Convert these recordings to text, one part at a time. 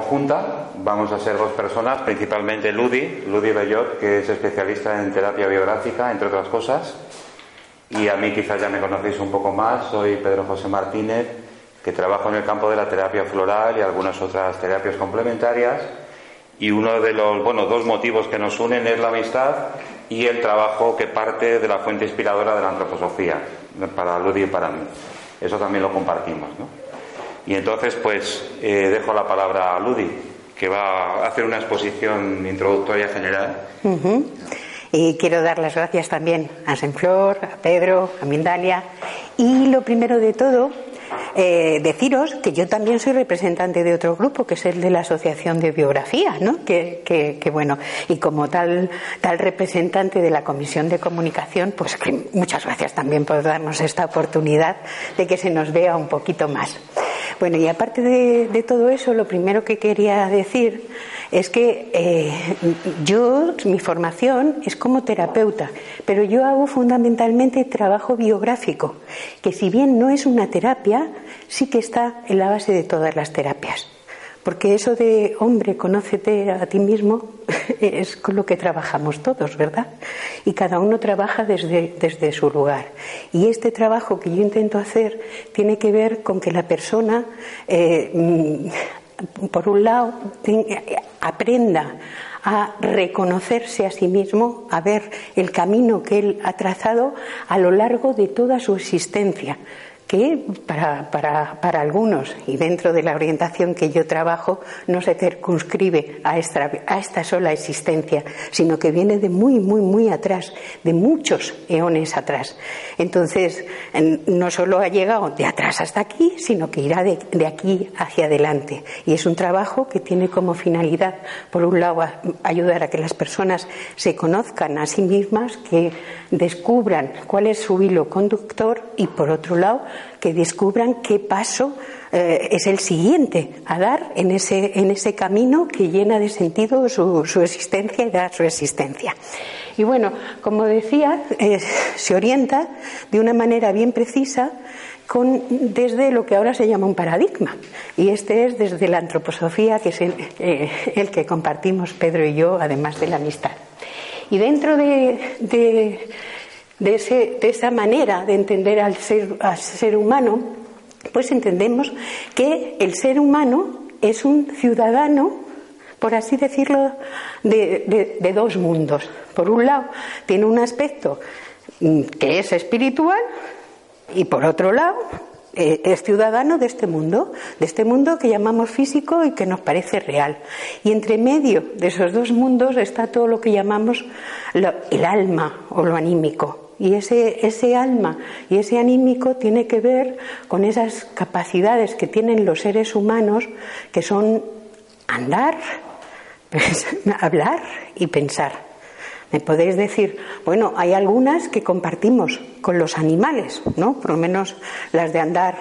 conjunta, vamos a ser dos personas, principalmente Ludi, Ludi Bellot, que es especialista en terapia biográfica, entre otras cosas, y a mí quizás ya me conocéis un poco más, soy Pedro José Martínez, que trabajo en el campo de la terapia floral y algunas otras terapias complementarias, y uno de los, bueno, dos motivos que nos unen es la amistad y el trabajo que parte de la fuente inspiradora de la antroposofía, para Ludi y para mí. Eso también lo compartimos, ¿no? Y entonces, pues, eh, dejo la palabra a Ludi, que va a hacer una exposición introductoria general. Y quiero dar las gracias también a Senflor, a Pedro, a Mindalia. Y lo primero de todo, eh, deciros que yo también soy representante de otro grupo, que es el de la Asociación de Biografía, ¿no? Que, bueno, y como tal, tal representante de la Comisión de Comunicación, pues que muchas gracias también por darnos esta oportunidad de que se nos vea un poquito más. Bueno, y aparte de, todo eso, lo primero que quería decir es que eh, yo, mi formación es como terapeuta, pero yo hago fundamentalmente trabajo biográfico, que si bien no es una terapia, sí que está en la base de todas las terapias. Porque eso de, hombre, conócete a ti mismo, es con lo que trabajamos todos, ¿verdad? Y cada uno trabaja desde, desde su lugar. Y este trabajo que yo intento hacer tiene que ver con que la persona, eh, mm, por un lado, aprenda a reconocerse a sí mismo, a ver el camino que él ha trazado a lo largo de toda su existencia que para, para, para, algunos y dentro de la orientación que yo trabajo no se circunscribe a esta, a esta sola existencia, sino que viene de muy, muy, muy atrás, de muchos eones atrás. Entonces, no solo ha llegado de atrás hasta aquí, sino que irá de, de aquí hacia adelante. Y es un trabajo que tiene como finalidad, por un lado, ayudar a que las personas se conozcan a sí mismas, que descubran cuál es su hilo conductor y, por otro lado, que descubran qué paso eh, es el siguiente a dar en ese, en ese camino que llena de sentido su, su existencia y da su existencia. Y bueno, como decía, eh, se orienta de una manera bien precisa con, desde lo que ahora se llama un paradigma. Y este es desde la antroposofía, que es el, eh, el que compartimos Pedro y yo, además de la amistad. Y dentro de, de de, ese, esa manera de entender al ser, al ser humano, pues entendemos que el ser humano es un ciudadano, por así decirlo, de, dos mundos. Por un lado, tiene un aspecto mm, que es espiritual y por otro lado eh, es ciudadano de este mundo, de este mundo que llamamos físico y que nos parece real. Y entre medio de esos dos mundos está todo lo que llamamos el alma o lo anímico. Y ese, ese alma y ese anímico tiene que ver con esas capacidades que tienen los seres humanos, que son andar, hablar y pensar. Me podéis decir, bueno, hay algunas que compartimos con los animales, ¿no? Por lo menos las de andar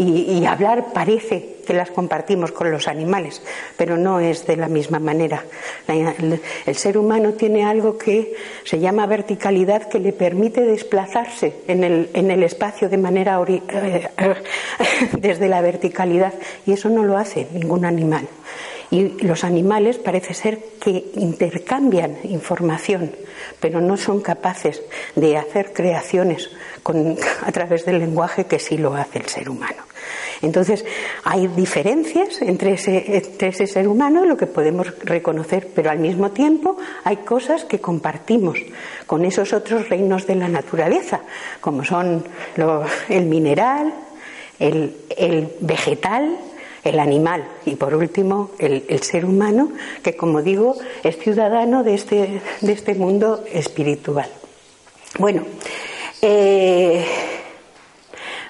y, hablar parece que las compartimos con los animales, pero no es de la misma manera. El, ser humano tiene algo que se llama verticalidad que le permite desplazarse en el, en el espacio de manera eh, desde la verticalidad y eso no lo hace ningún animal. Y los animales parece ser que intercambian información, pero no son capaces de hacer creaciones a través del lenguaje que sí lo hace el ser humano. Entonces, hay diferencias entre ese, entre ese ser humano, lo que podemos reconocer, pero al mismo tiempo hay cosas que compartimos con esos otros reinos de la naturaleza, como son el mineral, el vegetal, el animal y por último el, ser humano que como digo es ciudadano de este, de este mundo espiritual. Bueno, eh,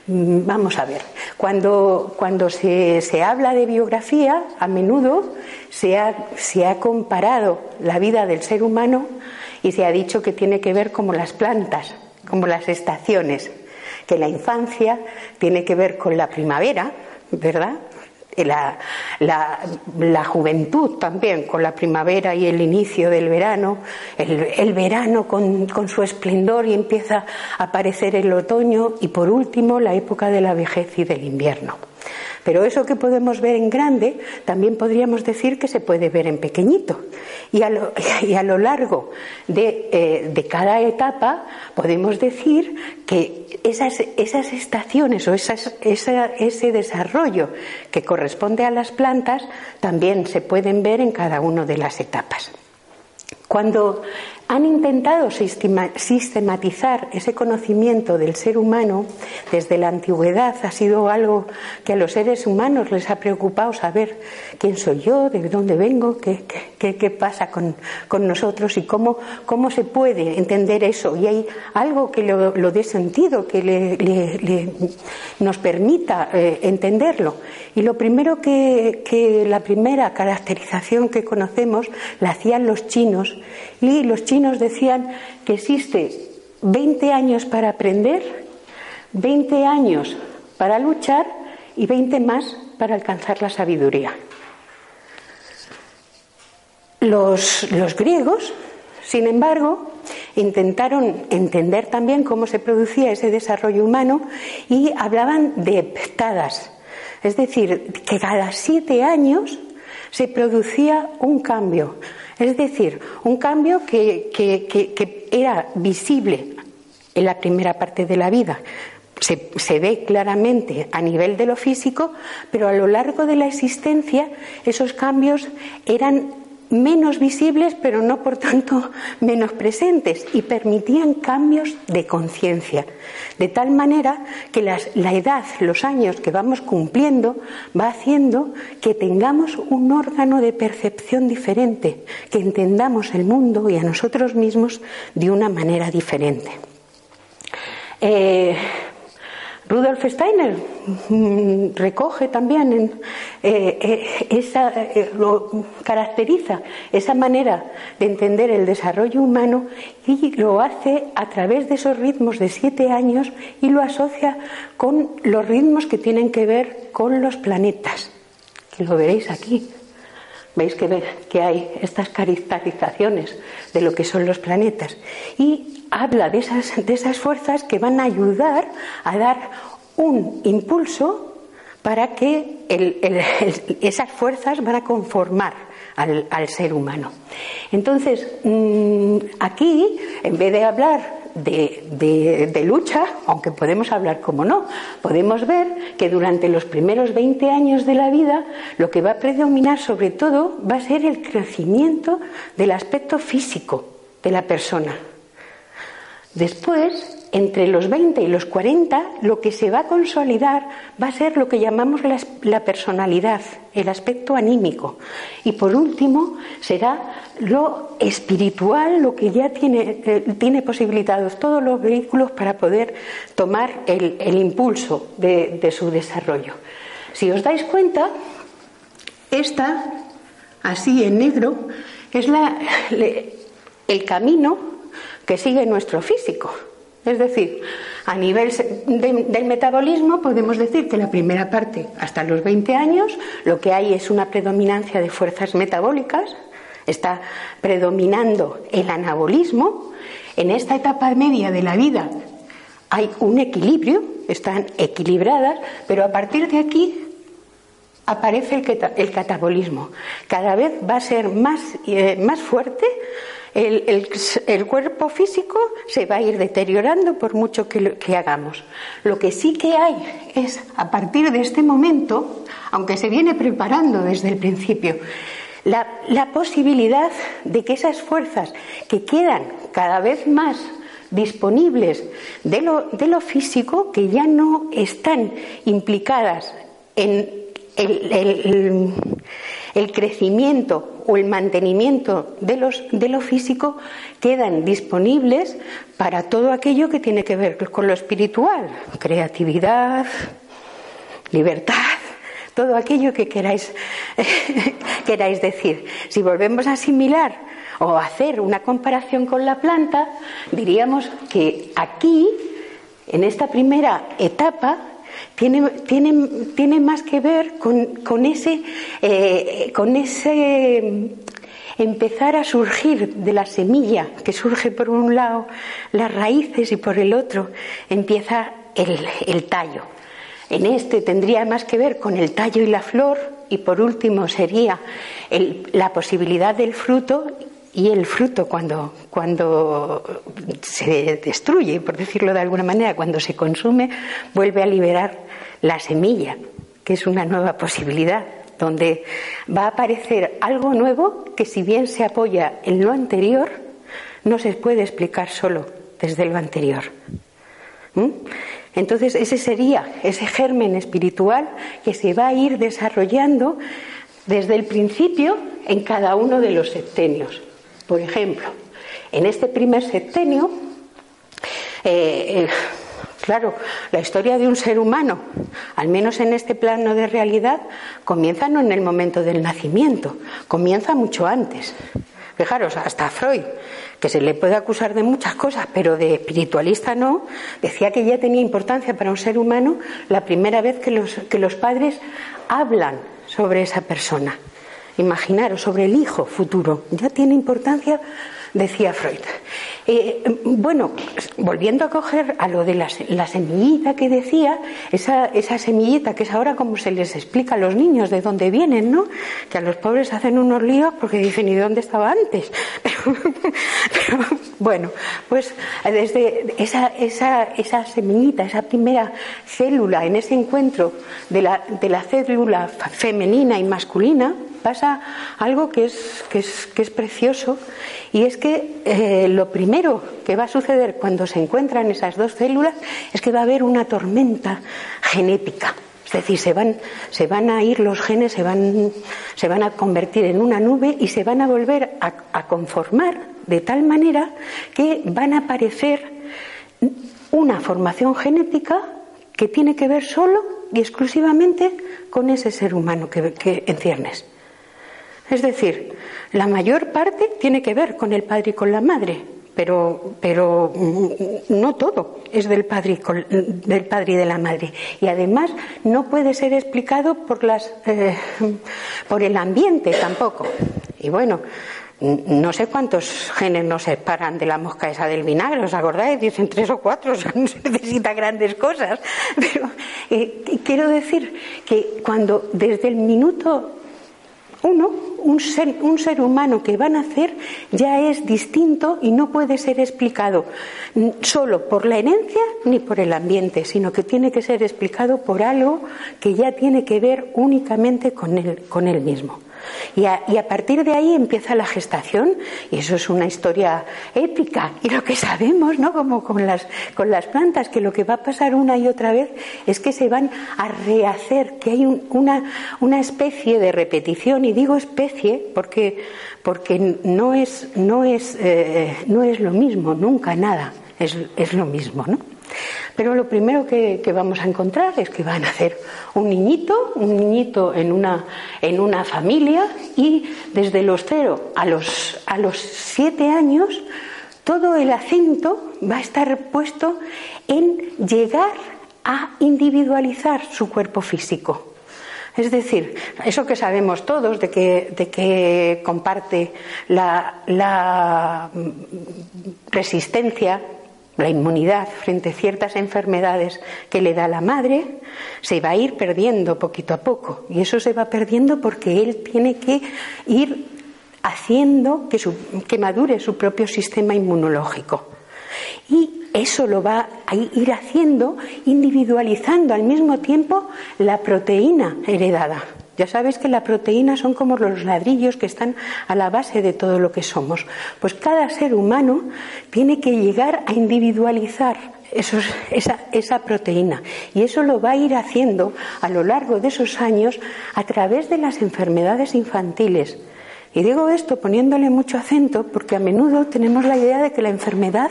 vamos a ver, cuando, cuando se, se, habla de biografía, a menudo se ha, se ha comparado la vida del ser humano y se ha dicho que tiene que ver como las plantas, como las estaciones, que la infancia tiene que ver con la primavera, ¿verdad? La, la, juventud también, con la primavera y el inicio del verano, el, verano con, con, su esplendor y empieza a aparecer el otoño y por último la época de la vejez y del invierno. Pero eso que podemos ver en grande, también podríamos decir que se puede ver en pequeñito. Y a lo, y a lo largo de, eh, de, cada etapa podemos decir que esas, esas estaciones o esas, esa, ese desarrollo que corresponde a las plantas también se pueden ver en cada una de las etapas. Cuando han intentado sistematizar ese conocimiento del ser humano desde la antigüedad. Ha sido algo que a los seres humanos les ha preocupado saber quién soy yo, de dónde vengo, qué, pasa con, con, nosotros y cómo, cómo se puede entender eso. Y hay algo que lo, dé sentido, que le nos permita eh, entenderlo. Y lo primero que, que la primera caracterización que conocemos la hacían los chinos y los chinos decían que existe 20 años para aprender, 20 años para luchar y 20 más para alcanzar la sabiduría. Los, griegos, sin embargo, intentaron entender también cómo se producía ese desarrollo humano y hablaban de heptadas, es decir, que cada siete años se producía un cambio, es decir, un cambio que, era visible en la primera parte de la vida. Se, se, ve claramente a nivel de lo físico, pero a lo largo de la existencia esos cambios eran menos visibles, pero no por tanto menos presentes, y permitían cambios de conciencia. De tal manera que las, la edad, los años que vamos cumpliendo, va haciendo que tengamos un órgano de percepción diferente, que entendamos el mundo y a nosotros mismos de una manera diferente. Eh, Rudolf Steiner mm, recoge también, eh, eh, esa, eh, lo caracteriza esa manera de entender el desarrollo humano y lo hace a través de esos ritmos de siete años y lo asocia con los ritmos que tienen que ver con los planetas, que lo veréis aquí. Veis que, hay estas caracterizaciones de lo que son los planetas. Y habla de esas, de esas fuerzas que van a ayudar a dar un impulso para que esas fuerzas van a conformar al, ser humano. Entonces, mm, aquí, en vez de hablar de, lucha, aunque podemos hablar como no, podemos ver que durante los primeros 20 años de la vida lo que va a predominar sobre todo va a ser el crecimiento del aspecto físico de la persona. Después, entre los 20 y los 40, lo que se va a consolidar va a ser lo que llamamos la, personalidad, el aspecto anímico. Y por último, será lo espiritual, lo que ya tiene, eh, tiene posibilitados todos los vehículos para poder tomar el, impulso de, de, su desarrollo. Si os dais cuenta, esta, así en negro, es la, el camino que sigue nuestro físico. Es decir, a nivel del metabolismo podemos decir que la primera parte, hasta los 20 años, lo que hay es una predominancia de fuerzas metabólicas, está predominando el anabolismo. En esta etapa media de la vida hay un equilibrio, están equilibradas, pero a partir de aquí aparece el, catabolismo. Cada vez va a ser más, eh, más fuerte el, cuerpo físico se va a ir deteriorando por mucho que, hagamos. Lo que sí que hay es, a partir de este momento, aunque se viene preparando desde el principio, la, posibilidad de que esas fuerzas que quedan cada vez más disponibles de lo, físico, que ya no están implicadas en el, crecimiento o el mantenimiento de lo físico quedan disponibles para todo aquello que tiene que ver con lo espiritual, creatividad, libertad, todo aquello que queráis, queráis decir. Si volvemos a asimilar o hacer una comparación con la planta, diríamos que aquí, en esta primera etapa, tiene, tiene, tiene más que ver con, con ese, eh, con ese empezar a surgir de la semilla, que surge por un lado las raíces y por el otro empieza el, el tallo. En este tendría más que ver con el tallo y la flor y por último sería la posibilidad del fruto y el fruto cuando, cuando se destruye, por decirlo de alguna manera, cuando se consume, vuelve a liberar la semilla, que es una nueva posibilidad, donde va a aparecer algo nuevo que si bien se apoya en lo anterior, no se puede explicar solo desde lo anterior. ¿Mm? Entonces, ese sería ese germen espiritual que se va a ir desarrollando desde el principio en cada uno de los septenios. Por ejemplo, en este primer septenio, eh, eh, claro, la historia de un ser humano, al menos en este plano de realidad, comienza no en el momento del nacimiento, comienza mucho antes. Fijaros, hasta Freud, que se le puede acusar de muchas cosas, pero de espiritualista no, decía que ya tenía importancia para un ser humano la primera vez que los, que los padres hablan sobre esa persona. Imaginaros, sobre el hijo futuro, ya tiene importancia, decía Freud. Eh, bueno, volviendo a coger a lo de la, semillita que decía, esa, semillita que es ahora como se les explica a los niños de dónde vienen, ¿no? Que a los pobres hacen unos líos porque dicen, ¿y dónde estaba antes? Pero, bueno, pues desde esa, esa, esa semillita, esa primera célula en ese encuentro de la, célula femenina y masculina, pasa algo que es precioso y es que eh, lo primero que va a suceder cuando se encuentran esas dos células es que va a haber una tormenta genética. Es decir, se van, se van a ir los genes, se van, se van a convertir en una nube y se van a volver a, conformar de tal manera que van a aparecer una formación genética que tiene que ver solo y exclusivamente con ese ser humano que, que en ciernes. Es decir, la mayor parte tiene que ver con el padre y con la madre, pero, pero no todo es del padre, del padre y de la madre. Y además no puede ser explicado por, las, eh, por el ambiente tampoco. Y bueno, no sé cuántos genes nos separan de la mosca esa del vinagre, ¿os acordáis? Dicen tres o cuatro, no se necesita grandes cosas. Pero eh, quiero decir que cuando desde el minuto uno, un ser, humano que va a nacer, ya es distinto y no puede ser explicado solo por la herencia ni por el ambiente, sino que tiene que ser explicado por algo que ya tiene que ver únicamente con él, con él mismo. Y a, partir de ahí empieza la gestación, y eso es una historia épica. Y lo que sabemos, ¿no? Como con las, con las plantas, que lo que va a pasar una y otra vez es que se van a rehacer, que hay una, una especie de repetición, y digo especie porque, porque no, es, no, es, eh, no es lo mismo, nunca nada es, es lo mismo, ¿no? Pero lo primero que, vamos a encontrar es que van a hacer un niñito, un niñito en una, en una familia y desde los cero a los, a los siete años todo el acento va a estar puesto en llegar a individualizar su cuerpo físico. Es decir, eso que sabemos todos de que, de que comparte la, la resistencia la inmunidad frente a ciertas enfermedades que le da la madre se va a ir perdiendo poquito a poco. Y eso se va perdiendo porque él tiene que ir haciendo que, que madure su propio sistema inmunológico. Y eso lo va a ir haciendo individualizando al mismo tiempo la proteína heredada. Ya sabéis que la proteína son como los ladrillos que están a la base de todo lo que somos. Pues cada ser humano tiene que llegar a individualizar esa, esa, proteína. Y eso lo va a ir haciendo a lo largo de esos años a través de las enfermedades infantiles. Y digo esto poniéndole mucho acento porque a menudo tenemos la idea de que la enfermedad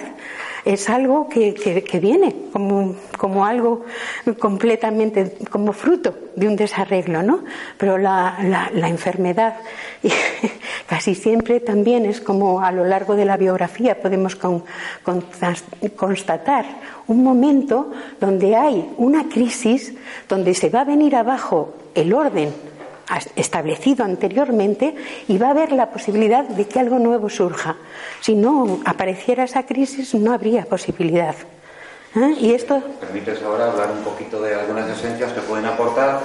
es algo que, que, viene como, como, algo completamente, como fruto de un desarreglo, ¿no? Pero la, la, enfermedad casi siempre también es como a lo largo de la biografía podemos constatar un momento donde hay una crisis, donde se va a venir abajo el orden establecido anteriormente y va a haber la posibilidad de que algo nuevo surja. Si no apareciera esa crisis, no habría posibilidad. ¿Eh? ¿Y esto? ¿Permites ahora hablar un poquito de algunas esencias que pueden aportar?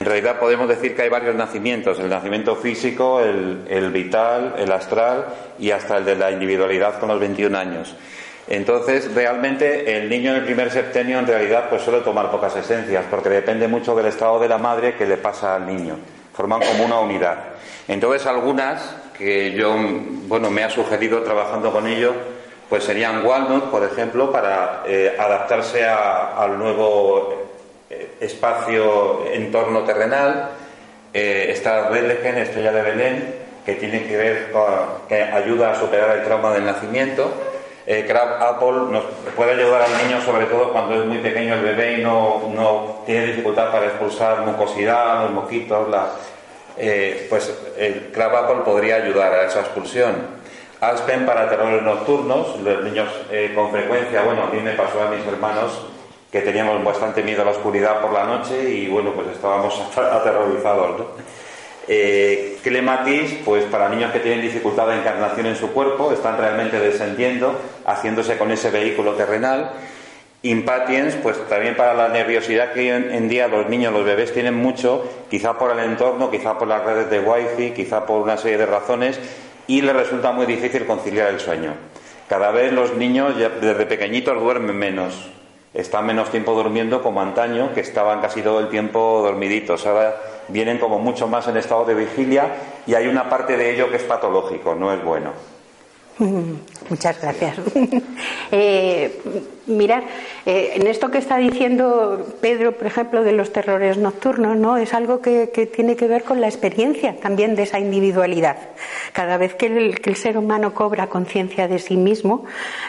En realidad podemos decir que hay varios nacimientos, el nacimiento físico, el, vital, el astral y hasta el de la individualidad con los 21 años. Entonces, realmente el niño en el primer septenio en realidad pues suele tomar pocas esencias porque depende mucho del estado de la madre que le pasa al niño. Forman como una unidad. Entonces, algunas que yo, bueno, me ha sugerido trabajando con ello, pues serían Walnut, por ejemplo, para eh, adaptarse al nuevo eh, espacio, entorno terrenal. Eh, está Bethlehem, Estrella de Belén, que tiene que ver con, que ayuda a superar el trauma del nacimiento. Eh, Crab Apple nos puede ayudar al niño, sobre todo cuando es muy pequeño el bebé y no, no tiene dificultad para expulsar mucosidad, los moquitos, la, eh, pues el Crab Apple podría ayudar a esa expulsión. Aspen para terrores nocturnos, los niños con frecuencia, bueno, a mí me pasó a mis hermanos que teníamos bastante miedo a la oscuridad por la noche y bueno, pues estábamos aterrorizados. ¿no? Eh, clematis, pues para niños que tienen dificultad de encarnación en su cuerpo, están realmente descendiendo, haciéndose con ese vehículo terrenal. Impatiens, pues también para la nerviosidad que hoy en día los niños, los bebés tienen mucho, quizá por el entorno, quizá por las redes de wifi, quizá por una serie de razones, y les resulta muy difícil conciliar el sueño. Cada vez los niños desde pequeñitos duermen menos, están menos tiempo durmiendo como antaño, que estaban casi todo el tiempo dormiditos. Ahora vienen como mucho más en estado de vigilia y hay una parte de ello que es patológico, no es bueno. Muchas gracias. eh, mirad, eh, en esto que está diciendo Pedro, por ejemplo, de los terrores nocturnos, ¿no? Es algo que, tiene que ver con la experiencia también de esa individualidad. Cada vez que el, ser humano cobra conciencia de sí mismo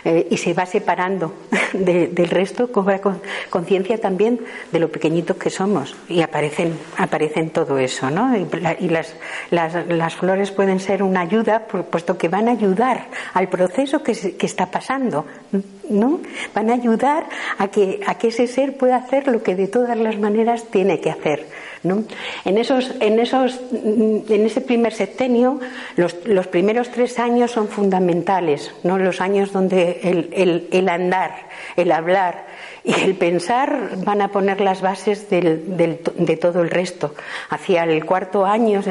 eh, y se va separando del resto, cobra conciencia también de lo pequeñitos que somos. Y aparecen, aparecen todo eso, ¿no? Y, las, las, las, flores pueden ser una ayuda, puesto que van a ayudar al proceso que, que está pasando, ¿no? A ayudar a que, a que ese ser pueda hacer lo que de todas las maneras tiene que hacer. ¿no? En, esos, en, esos, en ese primer septenio, los, los primeros tres años son fundamentales, ¿no? los años donde el, el, el andar, el hablar, y el pensar van a poner las bases de todo el resto. Hacia el cuarto año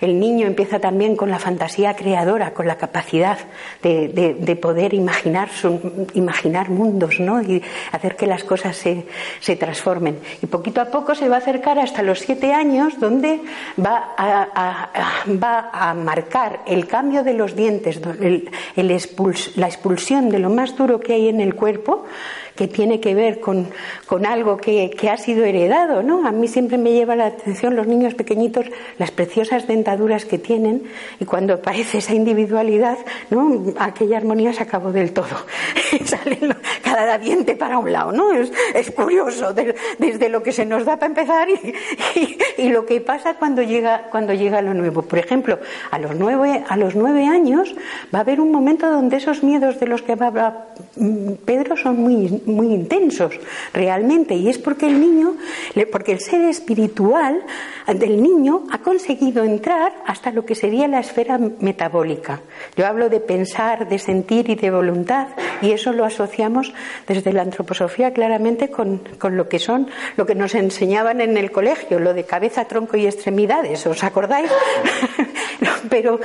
el, niño empieza también con la fantasía creadora, con la capacidad de, poder imaginar, imaginar mundos ¿no? y hacer que las cosas se, transformen. Y poquito a poco se va a acercar hasta los siete años donde va a, marcar el cambio de los dientes, la expulsión de lo más duro que hay en el cuerpo que tiene que ver con, con algo que, que, ha sido heredado, ¿no? A mí siempre me lleva la atención los niños pequeñitos, las preciosas dentaduras que tienen y cuando aparece esa individualidad, ¿no? Aquella armonía se acabó del todo. Sale cada diente para un lado, ¿no? Es, es curioso, desde lo que se nos da para empezar y, y, lo que pasa cuando llega, cuando llega lo nuevo. Por ejemplo, a los nueve, a los nueve años va a haber un momento donde esos miedos de los que habla mm, Pedro son muy, muy intensos realmente y es porque el niño, porque el ser espiritual del niño ha conseguido entrar hasta lo que sería la esfera metabólica. Yo hablo de pensar, de sentir y de voluntad y eso lo asociamos desde la antroposofía claramente con, con lo que son, lo que nos enseñaban en el colegio, lo de cabeza, tronco y extremidades, ¿os acordáis? Pero,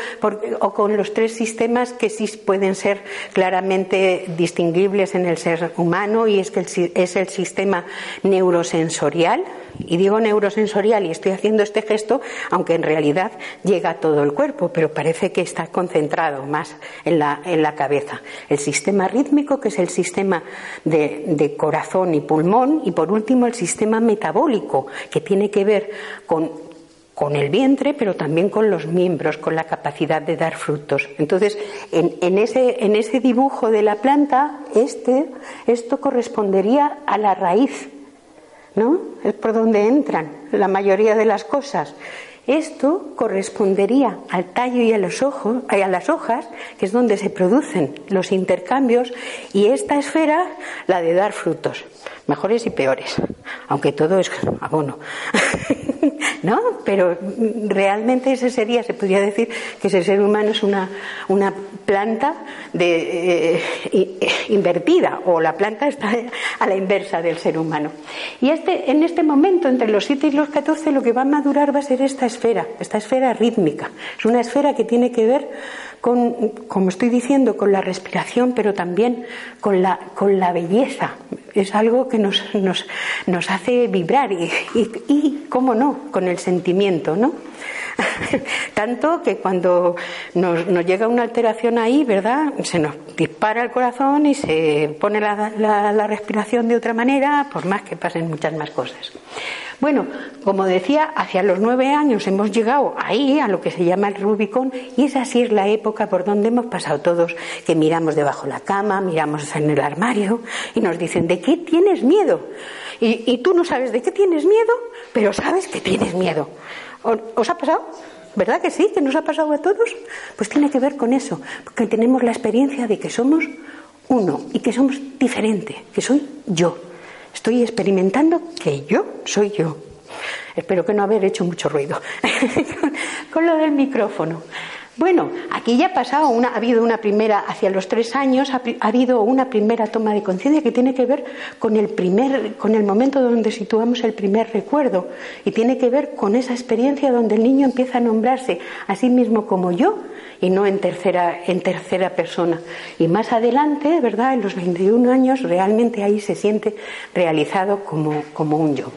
o con los tres sistemas que sí pueden ser claramente distinguibles en el ser humano y es es el sistema neurosensorial, y digo neurosensorial y estoy haciendo este gesto, aunque en realidad llega a todo el cuerpo, pero parece que está concentrado más en la, en la cabeza. El sistema rítmico, que es el sistema de, de corazón y pulmón, y por último el sistema metabólico, que tiene que ver con con el vientre, pero también con los miembros, con la capacidad de dar frutos. Entonces, en, en, ese, en ese dibujo de la planta, este, esto correspondería a la raíz, ¿no? Es por donde entran la mayoría de las cosas. Esto correspondería al tallo y a los ojos, a las hojas, que es donde se producen los intercambios, y esta esfera, la de dar frutos, mejores y peores, aunque todo es abono. ¿no? Pero realmente ese sería, se podría decir que ese ser humano es una, una planta de, eh, invertida o la planta está a la inversa del ser humano. Y este, en este momento, entre los 7 y los 14, lo que va a madurar va a ser esta esfera, esta esfera rítmica. Es una esfera que tiene que ver con, como estoy diciendo, con la respiración, pero también con la, con la belleza. Es algo que nos, nos, nos hace vibrar y, y, cómo no, con el sentimiento, ¿no? Tanto que cuando nos, nos, llega una alteración ahí, ¿verdad? Se nos dispara el corazón y se pone la, la, la respiración de otra manera, por más que pasen muchas más cosas. Bueno, como decía, hacia los nueve años hemos llegado ahí, a lo que se llama el Rubicón, y esa sí es la época por donde hemos pasado todos, que miramos debajo de la cama, miramos en el armario y nos dicen, ¿de qué tienes miedo? Y, y tú no sabes de qué tienes miedo, pero sabes que tienes miedo. ¿Os ha pasado? ¿Verdad que sí? ¿Que nos ha pasado a todos? Pues tiene que ver con eso, porque tenemos la experiencia de que somos uno y que somos diferente, que soy yo. Estoy experimentando que yo soy yo. Espero que no haber hecho mucho ruido con lo del micrófono. Bueno, aquí ya ha pasado una, ha habido una primera, hacia los tres años, ha, ha habido una primera toma de conciencia que tiene que ver con el primer, con el momento donde situamos el primer recuerdo y tiene que ver con esa experiencia donde el niño empieza a nombrarse a sí mismo como yo y no en tercera, en tercera persona. Y más adelante, ¿verdad? En los 21 años, realmente ahí se siente realizado como, como un yo.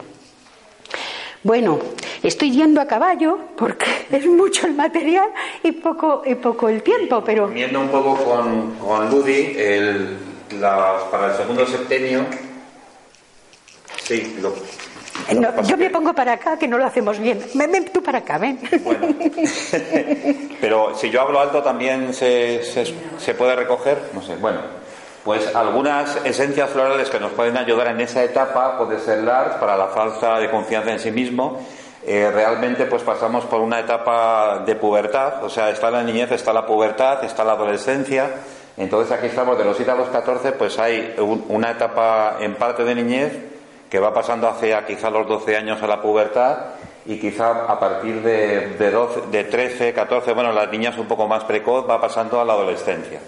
Bueno, estoy yendo a caballo porque es mucho el material y poco, y poco el tiempo, pero... Viendo un poco con, con Ludi, el, la, para el segundo septenio, sí, lo, no, yo me pongo para acá, que no lo hacemos bien. Ven, ven tú para acá, ven. Bueno. Pero si yo hablo alto, también se, se, se, puede recoger. No sé, bueno. Pues algunas esencias florales que nos pueden ayudar en esa etapa puede ser LARS para la falta de confianza en sí mismo. Eh, realmente pues pasamos por una etapa de pubertad, o sea, está la niñez, está la pubertad, está la adolescencia. Entonces aquí estamos de los 7 a los 14, pues hay un, una etapa en parte de niñez que va pasando hacia quizá los 12 años a la pubertad y quizá a partir de, de, 12, de 13, 14, bueno, las niñas un poco más precoz, va pasando a la adolescencia,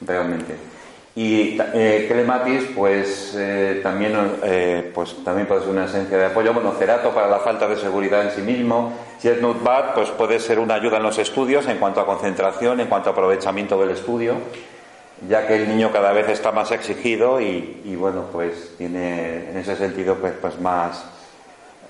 realmente. Y eh, clematis, pues, eh, también, eh, pues también puede ser una esencia de apoyo. Bueno, cerato para la falta de seguridad en sí mismo. Si es nutbat, pues puede ser una ayuda en los estudios en cuanto a concentración, en cuanto a aprovechamiento del estudio ya que el niño cada vez está más exigido y, y bueno, pues tiene en ese sentido pues, pues más,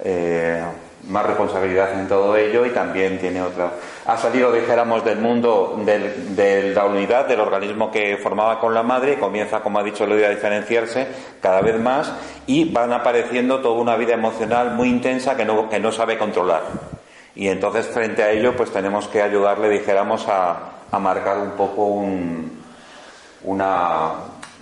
eh, más responsabilidad en todo ello y también tiene otra. Ha salido, dijéramos, del mundo de la unidad, del organismo que formaba con la madre y comienza, como ha dicho Luis, a diferenciarse cada vez más y van apareciendo toda una vida emocional muy intensa que no, que no sabe controlar. Y entonces, frente a ello, pues tenemos que ayudarle, dijéramos, a, a marcar un poco un, una,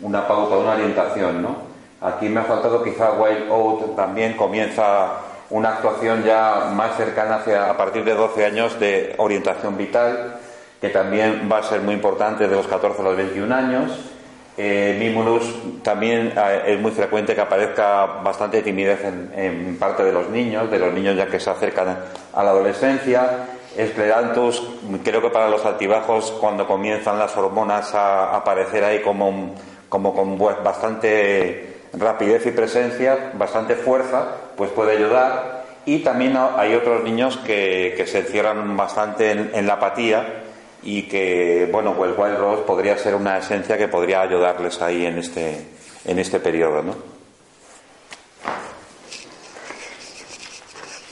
una pauta, una orientación, ¿no? Aquí me ha faltado quizá Wild Oat también comienza una actuación ya más cercana hacia a partir de 12 años de orientación vital, que también va a ser muy importante de los 14 a los 21 años. Eh, Mimulus también eh, es muy frecuente que aparezca bastante timidez en, en, parte de los niños, de los niños ya que se acercan a la adolescencia. Esclerantus, creo que para los altibajos, cuando comienzan las hormonas a aparecer ahí como, como con bastante rapidez y presencia, bastante fuerza, pues puede ayudar. Y también hay otros niños que, que se encierran bastante en, en, la apatía y que, bueno, pues Wild Rose podría ser una esencia que podría ayudarles ahí en este, en este periodo, ¿no?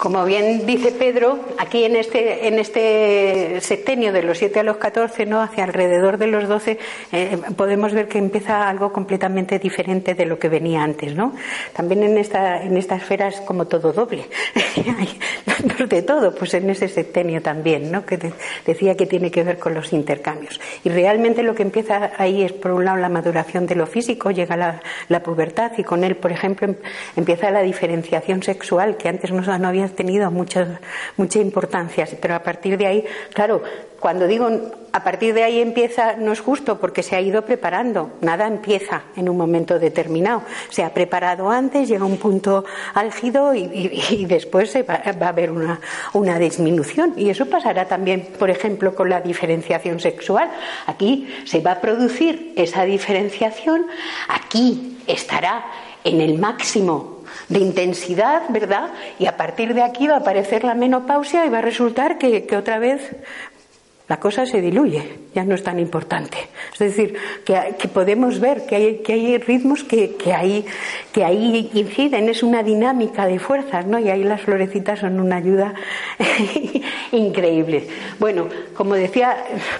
Como bien dice Pedro, aquí en este, en este septenio de los 7 a los 14, ¿no? hacia alrededor de los 12, eh, podemos ver que empieza algo completamente diferente de lo que venía antes. ¿no? También en esta, en esta esfera es como todo doble. De todo, pues en ese septenio también, ¿no? que de, decía que tiene que ver con los intercambios. Y realmente lo que empieza ahí es, por un lado, la maduración de lo físico, llega la, la pubertad y con él, por ejemplo, empieza la diferenciación sexual que antes no, no había tenido mucha, mucha importancia, pero a partir de ahí, claro, cuando digo a partir de ahí empieza, no es justo porque se ha ido preparando, nada empieza en un momento determinado, se ha preparado antes, llega un punto álgido y, después se va, va, a haber una, una disminución y eso pasará también, por ejemplo, con la diferenciación sexual. Aquí se va a producir esa diferenciación, aquí estará en el máximo de intensidad, ¿verdad? Y a partir de aquí va a aparecer la menopausia y va a resultar que, que otra vez la cosa se diluye, ya no es tan importante. Es decir, que, podemos ver que hay, que hay ritmos que, que, ahí, que ahí inciden, es una dinámica de fuerzas, ¿no? Y ahí las florecitas son una ayuda increíble. Bueno, como decía,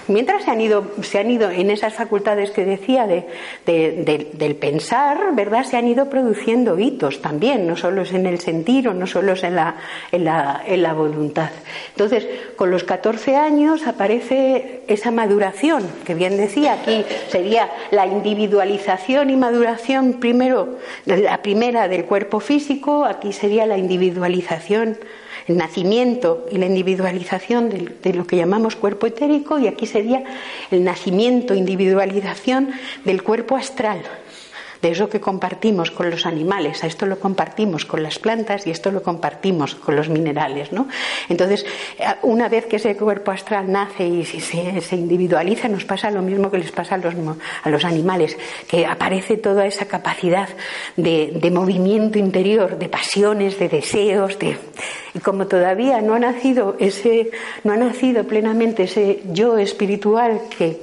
mientras se han ido, se han ido en esas facultades que decía de, del pensar, ¿verdad? Se han ido produciendo hitos también, no solo es en el sentir o no solo es en la, en la, en la voluntad. Entonces, con los 14 años aparece esa maduración, que bien decía aquí, sería la individualización y maduración primero, la primera del cuerpo físico, aquí sería la individualización, el nacimiento y la individualización de, de lo que llamamos cuerpo etérico, y aquí sería el nacimiento, individualización del cuerpo astral, de eso que compartimos con los animales, a esto lo compartimos con las plantas y esto lo compartimos con los minerales, ¿no? Entonces, eh, una vez que ese cuerpo astral nace y se, se individualiza, nos pasa lo mismo que les pasa a los, animales, que aparece toda esa capacidad de, movimiento interior, de pasiones, de deseos, de, y como todavía no ha nacido ese, no ha nacido plenamente ese yo espiritual que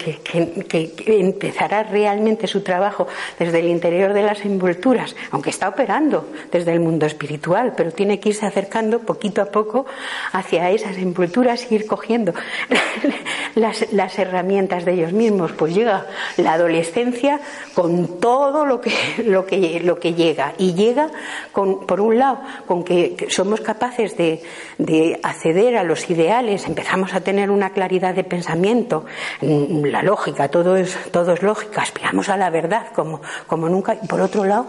empezará realmente su trabajo desde el interior de las envolturas, aunque está operando desde el mundo espiritual, pero tiene que irse acercando poquito a poco hacia esas envolturas y ir cogiendo las, herramientas de ellos mismos. Pues llega la adolescencia con todo lo que, lo que, lo que llega. Y llega, con, por un lado, con que somos capaces de, de acceder a los ideales, empezamos a tener una claridad de pensamiento, la lógica, todo es, todo es lógica, aspiramos a la verdad como, como nunca y por otro lado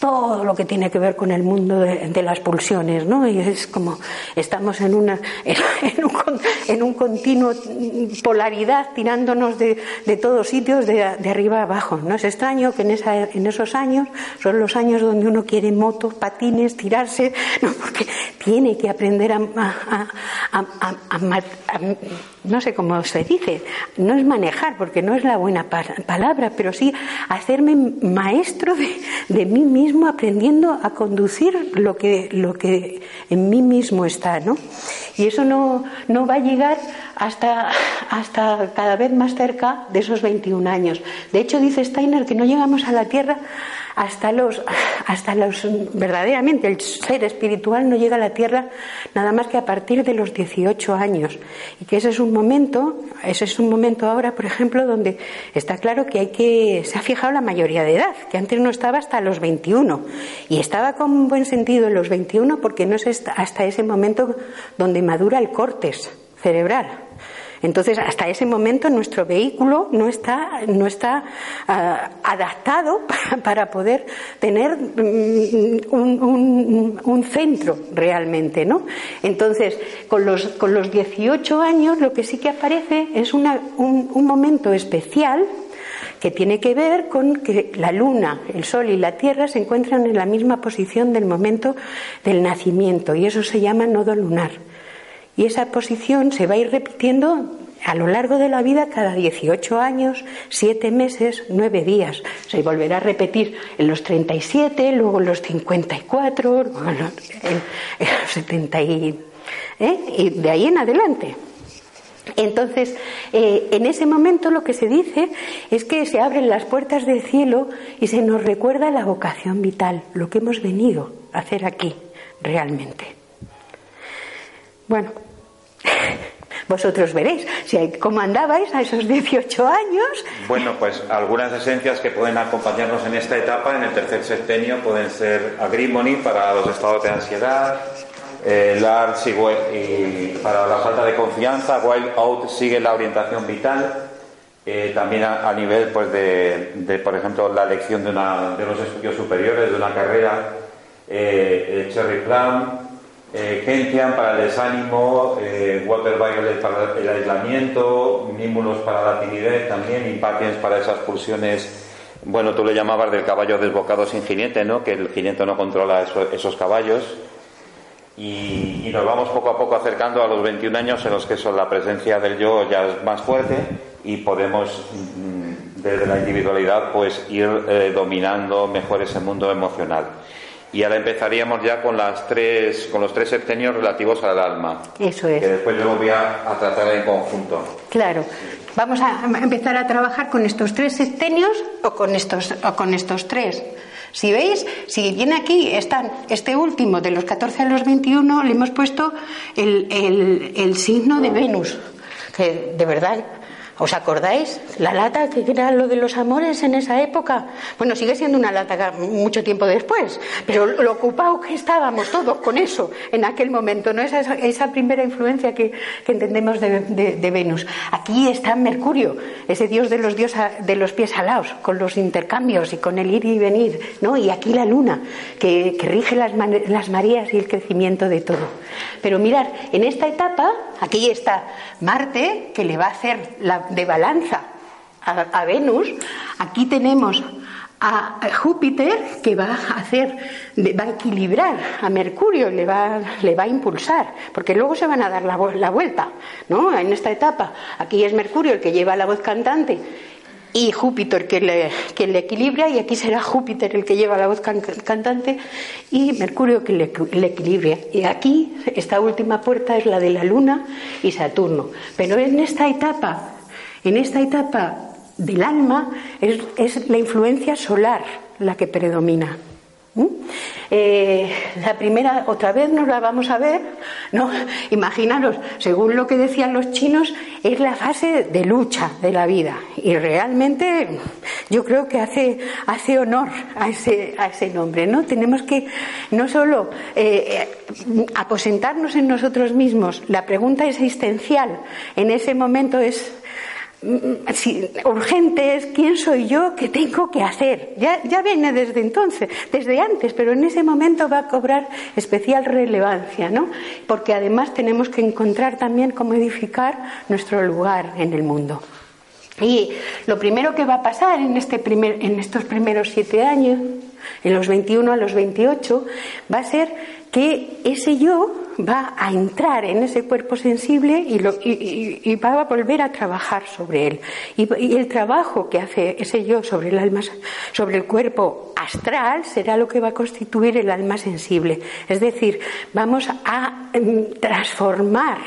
todo lo que tiene que ver con el mundo de, las pulsiones, ¿no? Y es como estamos en una en, un, en un, continuo polaridad tirándonos de, de todos sitios de, arriba a abajo. No es extraño que en, esa, en esos años son los años donde uno quiere motos, patines, tirarse, ¿no? porque tiene que aprender a, a, a no sé cómo se dice, no es manejar, porque no es la buena palabra, pero sí hacerme maestro de, mí mismo, aprendiendo a conducir lo que, lo que en mí mismo está, ¿no? Y eso no, no va a llegar hasta, hasta cada vez más cerca de esos 21 años. De hecho, dice Steiner que no llegamos a la Tierra hasta los, hasta los, verdaderamente, el ser espiritual no llega a la tierra nada más que a partir de los 18 años. Y que ese es un momento, ese es un momento ahora, por ejemplo, donde está claro que hay que, se ha fijado la mayoría de edad, que antes no estaba hasta los 21. Y estaba con buen sentido en los 21 porque no es hasta ese momento donde madura el cortes cerebral. Entonces, hasta ese momento nuestro vehículo no está, no está ah, adaptado para, poder tener mm, un, centro realmente, ¿no? Entonces, con los, con los 18 años lo que sí que aparece es un, un momento especial que tiene que ver con que la luna, el sol y la tierra se encuentran en la misma posición del momento del nacimiento y eso se llama nodo lunar. Y esa posición se va a ir repitiendo a lo largo de la vida cada 18 años, 7 meses, 9 días. Se volverá a repetir en los 37, luego en los 54, luego en los, 70 y, ¿eh? y de ahí en adelante. Entonces, eh, en ese momento lo que se dice es que se abren las puertas del cielo y se nos recuerda la vocación vital, lo que hemos venido a hacer aquí, realmente. Bueno, vosotros veréis si, cómo andabais a esos 18 años. Bueno, pues algunas esencias que pueden acompañarnos en esta etapa, en el tercer septenio, pueden ser agrimony para los estados de ansiedad, eh, Lars y, para la falta de confianza, Wild Out sigue la orientación vital. Eh, también a, nivel pues de, por ejemplo la elección de, una, de unos estudios superiores de una carrera eh, Cherry Plum eh, Gentian para el desánimo, eh, Water Violet para el aislamiento, Nímulos para la timidez también, Impatiens para esas pulsiones bueno, tú le llamabas del caballo desbocado sin jinete, ¿no? Que el jinete no controla esos caballos. Y, nos vamos poco a poco acercando a los 21 años en los que la presencia del yo ya es más fuerte y podemos mm, desde la individualidad pues ir eh, dominando mejor ese mundo emocional. Y ahora empezaríamos ya con las tres, con los tres septenios relativos al alma. Eso es. Que después yo lo voy a, tratar en conjunto. Claro. Vamos a empezar a trabajar con estos tres septenios o con estos, o con estos tres. Si veis, si viene aquí, están este último, de los 14 a los 21, le hemos puesto el, el, el signo de Venus, que de verdad ¿Os acordáis? La lata que era lo de los amores en esa época. Bueno, sigue siendo una lata mucho tiempo después, pero lo ocupado que estábamos todos con eso en aquel momento, ¿no? Esa, esa primera influencia que, entendemos de, Venus. Aquí está Mercurio, ese dios de los, dios de los pies alados, con los intercambios y con el ir y venir, ¿no? Y aquí la luna, que, rige las, las mareas y el crecimiento de todo. Pero mirar, en esta etapa, aquí está Marte, que le va a hacer la de balanza a, Venus, aquí tenemos a Júpiter que va a hacer, va a equilibrar a Mercurio, le va, le va a impulsar, porque luego se van a dar la, la, vuelta, ¿no? En esta etapa, aquí es Mercurio el que lleva la voz cantante y Júpiter que le, que le equilibra, y aquí será Júpiter el que lleva la voz cantante y Mercurio que le, le equilibre. Y aquí, esta última puerta es la de la Luna y Saturno. Pero en esta etapa en esta etapa del alma es, la influencia solar la que predomina. Eh, la primera, otra vez nos la vamos a ver, ¿no? Imaginaros, según lo que decían los chinos, es la fase de lucha de la vida. Y realmente yo creo que hace, hace honor a ese, a ese nombre, ¿no? Tenemos que no solo eh, aposentarnos en nosotros mismos, la pregunta existencial en ese momento es si, urgente es quién soy yo, qué tengo que hacer. Ya, ya viene desde entonces, desde antes, pero en ese momento va a cobrar especial relevancia, ¿no? Porque además tenemos que encontrar también cómo edificar nuestro lugar en el mundo. Y lo primero que va a pasar en, este primer, en estos primeros siete años, en los 21 a los 28, va a ser que ese yo va a entrar en ese cuerpo sensible y, va a volver a trabajar sobre él. Y, el trabajo que hace ese yo sobre el alma, sobre el cuerpo astral, será lo que va a constituir el alma sensible. Es decir, vamos a mm, transformar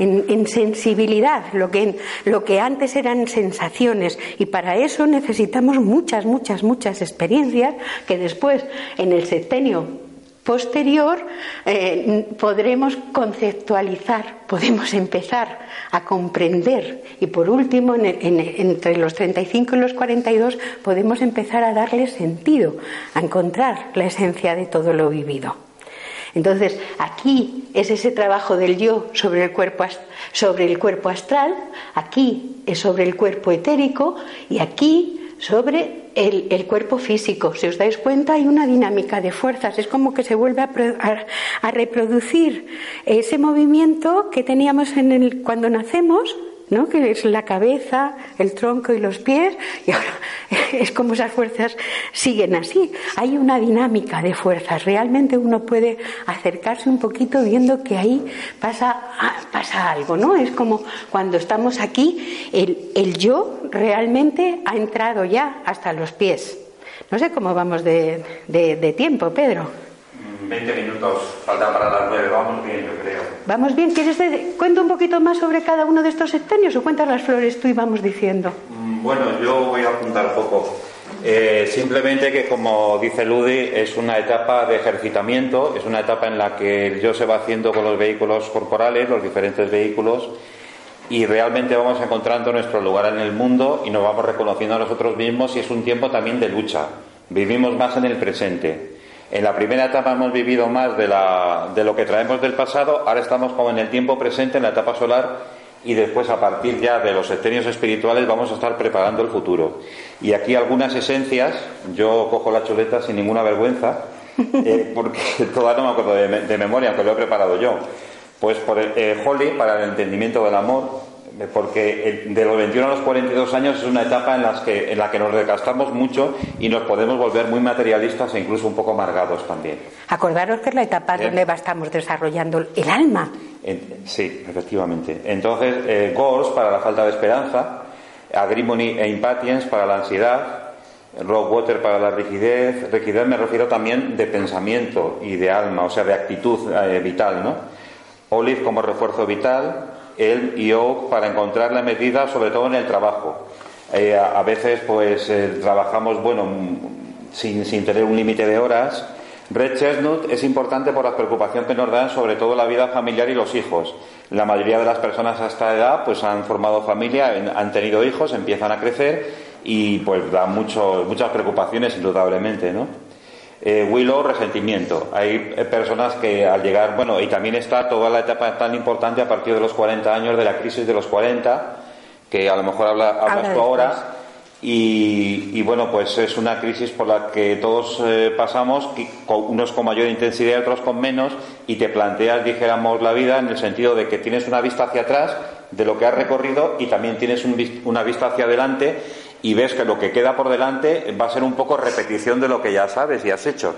en, sensibilidad lo que, lo que antes eran sensaciones. Y para eso necesitamos muchas, muchas, muchas experiencias que después, en el septenio posterior eh, podremos conceptualizar, podemos empezar a comprender y por último entre los 35 y los 42 podemos empezar a darle sentido, a encontrar la esencia de todo lo vivido. Entonces, aquí es ese trabajo del yo sobre el cuerpo, sobre el cuerpo astral, aquí es sobre el cuerpo etérico y aquí sobre el, cuerpo físico. Si os dais cuenta, hay una dinámica de fuerzas. Es como que se vuelve a, reproducir ese movimiento que teníamos en el, cuando nacemos, ¿no? que es la cabeza, el tronco y los pies, y ahora es como esas fuerzas siguen así. Hay una dinámica de fuerzas. Realmente uno puede acercarse un poquito viendo que ahí pasa, pasa algo, ¿no? Es como cuando estamos aquí, el, el yo realmente ha entrado ya hasta los pies. No sé cómo vamos de, de tiempo, Pedro. 20 minutos faltan para las 9, vamos bien, yo creo. Vamos bien, ¿quieres de... cuento un poquito más sobre cada uno de estos sectenios o cuentas las flores tú y vamos diciendo? Mm, bueno, yo voy a apuntar poco. Eh, simplemente que, como dice Ludi, es una etapa de ejercitamiento, es una etapa en la que el yo se va haciendo con los vehículos corporales, los diferentes vehículos, y realmente vamos encontrando nuestro lugar en el mundo y nos vamos reconociendo a nosotros mismos y es un tiempo también de lucha. Vivimos más en el presente. En la primera etapa hemos vivido más de, la, de lo que traemos del pasado, ahora estamos como en el tiempo presente, en la etapa solar, y después a partir ya de los escenios espirituales vamos a estar preparando el futuro. Y aquí algunas esencias, yo cojo la chuleta sin ninguna vergüenza, eh, porque todavía no me acuerdo de, memoria, aunque lo he preparado yo. Pues por el, eh, Holly, para el entendimiento del amor, porque de los 21 a los 42 años es una etapa en, las que, en la que nos desgastamos mucho y nos podemos volver muy materialistas e incluso un poco amargados también. Acordaros que es la etapa donde estamos desarrollando el alma. sí, efectivamente. Entonces, eh, Gors para la falta de esperanza, Agrimony e Impatience para la ansiedad, Rock Water para la rigidez. Rigidez me refiero también de pensamiento y de alma, o sea, de actitud eh, vital, ¿no? Olive como refuerzo vital, él y yo para encontrar la medida, sobre todo en el trabajo. Eh, a, veces, pues, eh, trabajamos, bueno, sin, sin tener un límite de horas. Red Chestnut es importante por la preocupación que nos dan, sobre todo la vida familiar y los hijos. La mayoría de las personas a esta edad, pues, han formado familia, han tenido hijos, empiezan a crecer y, pues, da mucho, muchas preocupaciones, indudablemente, ¿no? Eh, Willow, resentimiento. Hay eh, personas que al llegar, bueno, y también está toda la etapa tan importante a partir de los 40 años, de la crisis de los 40, que a lo mejor habla, hablas tú ahora. Y, bueno, pues es una crisis por la que todos eh, pasamos, unos con mayor intensidad y otros con menos, y te planteas, dijéramos, la vida en el sentido de que tienes una vista hacia atrás de lo que has recorrido y también tienes una vista hacia adelante y ves que lo que queda por delante va a ser un poco repetición de lo que ya sabes y has hecho.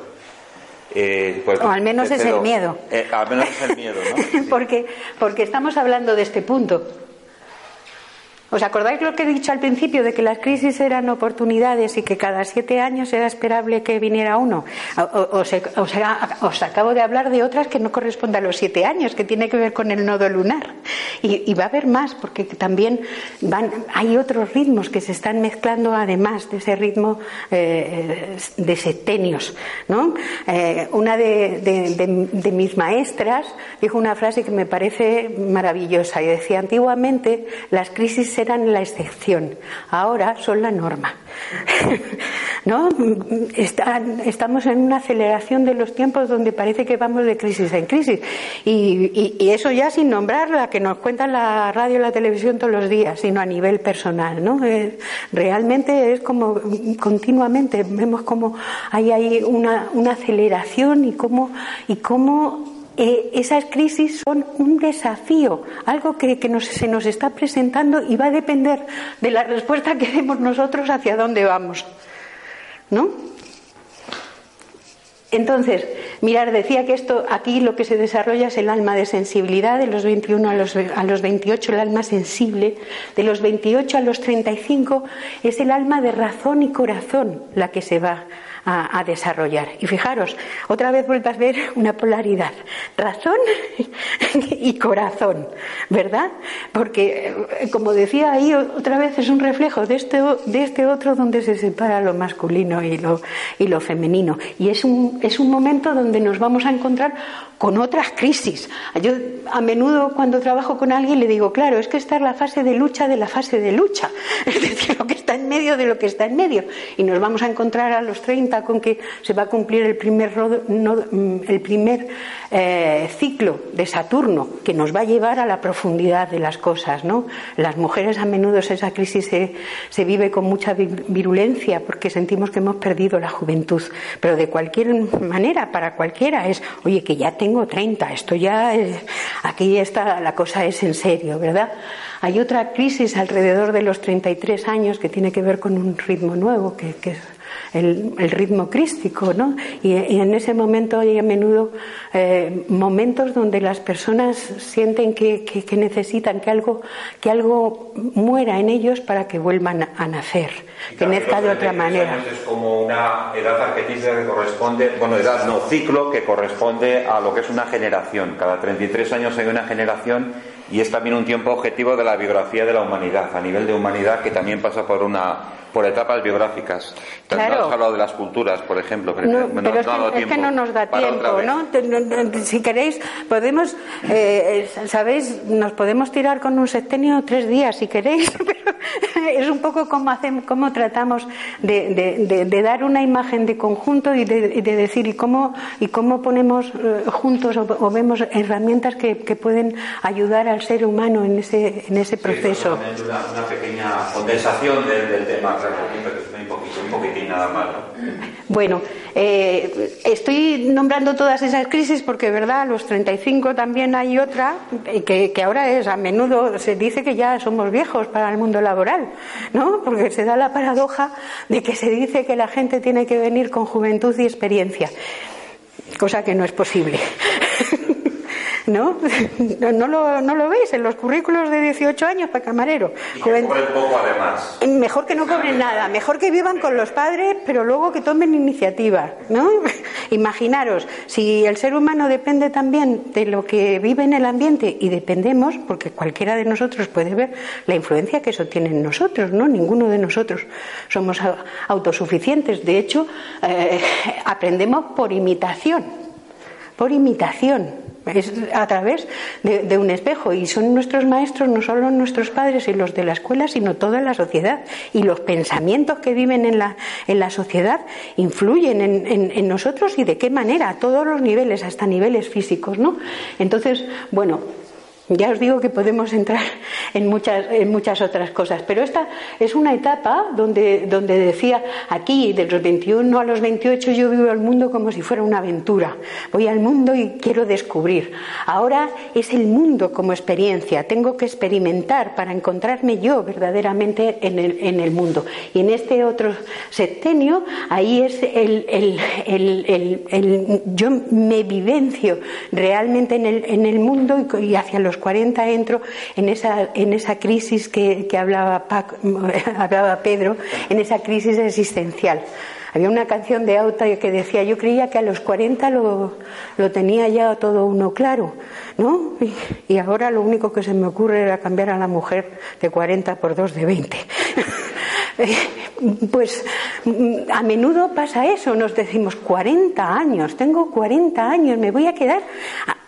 Eh, pues, o al menos es el miedo. Eh, al menos es el miedo, ¿no? porque, porque estamos hablando de este punto. ¿Os acordáis lo que he dicho al principio de que las crisis eran oportunidades y que cada siete años era esperable que viniera uno? Os, acabo de hablar de otras que no corresponden a los siete años, que tiene que ver con el nodo lunar. Y, va a haber más, porque también van, hay otros ritmos que se están mezclando además de ese ritmo eh, de septenios. ¿no? Eh, una de mis maestras dijo una frase que me parece maravillosa y decía, antiguamente las crisis eran la excepción, ahora son la norma. ¿No? estamos en una aceleración de los tiempos donde parece que vamos de crisis en crisis. Y, eso ya sin nombrar la que nos cuenta la radio y la televisión todos los días, sino a nivel personal. ¿no? realmente es como continuamente vemos como hay, hay una, una aceleración y cómo, y cómo eh, esas crisis son un desafío, algo que, se nos está presentando y va a depender de la respuesta que demos nosotros hacia dónde vamos. ¿No? Entonces, mirar, decía que esto aquí lo que se desarrolla es el alma de sensibilidad, de los 21 a los, a los 28 el alma sensible, de los 28 a los 35 es el alma de razón y corazón la que se va a, desarrollar. Y fijaros, otra vez vuelvas a ver una polaridad, razón y corazón, ¿verdad? Porque, eh, como decía ahí, otra vez es un reflejo de este, de este otro donde se separa lo masculino y lo, y lo femenino. Y es un, es un momento donde nos vamos a encontrar con otras crisis. Yo a menudo cuando trabajo con alguien le digo, claro, es que esta es la fase de lucha de la fase de lucha, es decir, lo que está en medio de lo que está en medio. Y nos vamos a encontrar a los 30 con que se va a cumplir el primer, mm, el primer eh, ciclo de Saturno, que nos va a llevar a la profundidad de las cosas. ¿no? Las mujeres a menudo esa crisis se, se vive con mucha virulencia porque sentimos que hemos perdido la juventud. Pero de cualquier manera, para cualquiera, es, oye, que ya tengo 30, esto ya, aquí está, la cosa es en serio, ¿verdad? Hay otra crisis alrededor de los 33 años que tiene que ver con un ritmo nuevo, que, que es el, ritmo crístico, ¿no? Y, en ese momento hay a menudo eh, momentos donde las personas sienten que, que, necesitan que algo, que algo muera en ellos para que vuelvan a nacer, que nazca de otra manera. Es como una edad arquetípica que corresponde, bueno, edad no, ciclo que corresponde a lo que es una generación. Cada 33 años hay una generación y es también un tiempo objetivo de la biografía de la humanidad, a nivel de humanidad que también pasa por una por etapas biográficas. Claro. Has hablado de las culturas, por ejemplo. Pero, no, es, que, no nos da tiempo, ¿no? Si queréis, podemos, eh, ¿sabéis? Nos podemos tirar con un septenio tres días, si queréis, pero es un poco como, hacemos, cómo tratamos de, dar una imagen de conjunto y de, decir, ¿y cómo, y cómo ponemos eh, juntos o, vemos herramientas que, pueden ayudar al ser humano en ese, en ese proceso? una, pequeña condensación del tema un poquitín nada. Bueno, eh, estoy nombrando todas esas crisis porque, ¿verdad? A los 35 también hay otra que, que ahora es, a menudo se dice que ya somos viejos para el mundo laboral, ¿no? Porque se da la paradoja de que se dice que la gente tiene que venir con juventud y experiencia, cosa que no es posible. ¿no? ¿No lo, ¿No lo veis en los currículos de 18 años para camarero? Y que cobren poco además. Mejor que no cobren nada, mejor que vivan con los padres, pero luego que tomen iniciativa, ¿no? Imaginaros, si el ser humano depende también de lo que vive en el ambiente y dependemos, porque cualquiera de nosotros puede ver la influencia que eso tiene en nosotros, ¿no? Ninguno de nosotros somos autosuficientes. De hecho, eh, aprendemos por imitación, por imitación es a través de, un espejo. Y son nuestros maestros no solo nuestros padres y los de la escuela sino toda la sociedad. Y los pensamientos que viven en la, en la sociedad influyen en, en nosotros y de qué manera a todos los niveles hasta niveles físicos no entonces bueno ya os digo que podemos entrar en muchas, en muchas otras cosas, pero esta es una etapa donde, donde decía aquí, de los 21 a los 28, yo vivo el mundo como si fuera una aventura. Voy al mundo y quiero descubrir. Ahora es el mundo como experiencia. Tengo que experimentar para encontrarme yo verdaderamente en el, en el mundo. Y en este otro septenio, ahí es el, el, el, yo me vivencio realmente en el, en el mundo y hacia los 40 entro en esa, en esa crisis que, hablaba, hablaba Pedro, en esa crisis existencial. Había una canción de Auta que decía, yo creía que a los 40 lo, lo tenía ya todo uno claro, ¿no? Y, y, ahora lo único que se me ocurre era cambiar a la mujer de 40 por dos de 20. pues a menudo pasa eso, nos decimos 40 años, tengo 40 años, me voy a quedar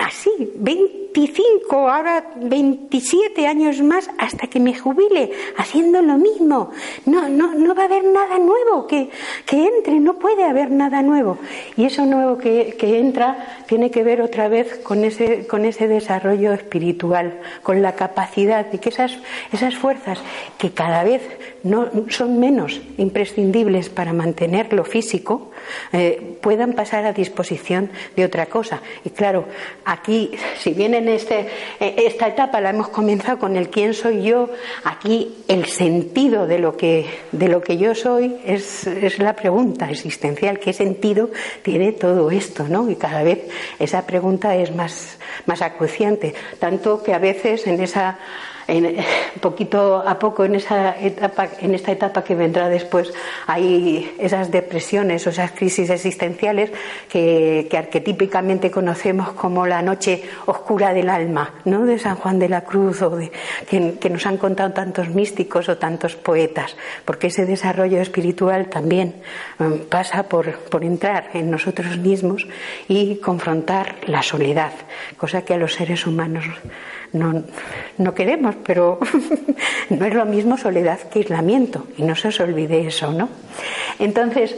así, 25, ahora 27 años más hasta que me jubile, haciendo lo mismo. No, no, no va a haber nada nuevo que, que entre, no puede haber nada nuevo. Y eso nuevo que, que entra tiene que ver otra vez con ese, con ese desarrollo espiritual, con la capacidad de que esas, esas fuerzas que cada vez no, son menos imprescindibles para mantener lo físico, eh, puedan pasar a disposición de otra cosa. Y claro, aquí, si bien en este, eh, esta etapa la hemos comenzado con el quién soy yo, aquí el sentido de lo que, de lo que yo soy es, es la pregunta existencial. ¿Qué sentido tiene todo esto? ¿no? Y cada vez esa pregunta es más, más acuciante. Tanto que a veces en esa poquito a poco en esa etapa, en esta etapa que vendrá después, hay esas depresiones o esas crisis existenciales que, arquetípicamente conocemos como la noche oscura del alma, ¿no? De San Juan de la Cruz o de, que, nos han contado tantos místicos o tantos poetas, porque ese desarrollo espiritual también um, pasa por entrar en nosotros mismos y confrontar la soledad, cosa que a los seres humanos no, no queremos, pero no es lo mismo soledad que aislamiento, y no se os olvide eso, ¿no? Entonces,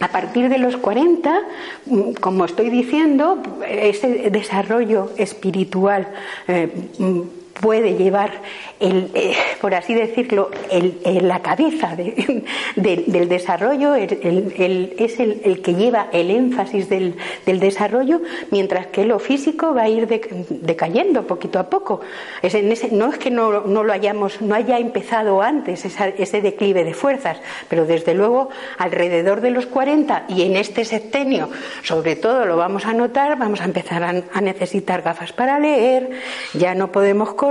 a partir de los 40, mm, como estoy diciendo, ese desarrollo espiritual eh, mm, puede llevar, el, eh, por así decirlo, el, la cabeza del desarrollo, es el, que lleva el énfasis del, desarrollo, mientras que lo físico va a ir decayendo poquito a poco. No es que no, lo hayamos, no haya empezado antes ese declive de fuerzas, pero desde luego alrededor de los 40 y en este septenio, sobre todo lo vamos a notar, vamos a empezar a, a necesitar gafas para leer, ya no podemos correr,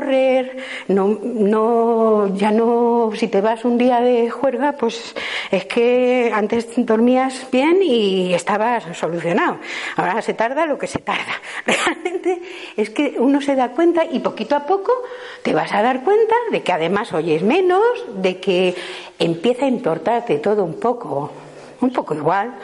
no, no, ya no, si te vas un día de juerga, pues es que antes dormías bien y estabas solucionado. Ahora se tarda lo que se tarda. Realmente es que uno se da cuenta y poquito a poco te vas a dar cuenta de que además oyes menos, de que empieza a importarte todo un poco, un poco igual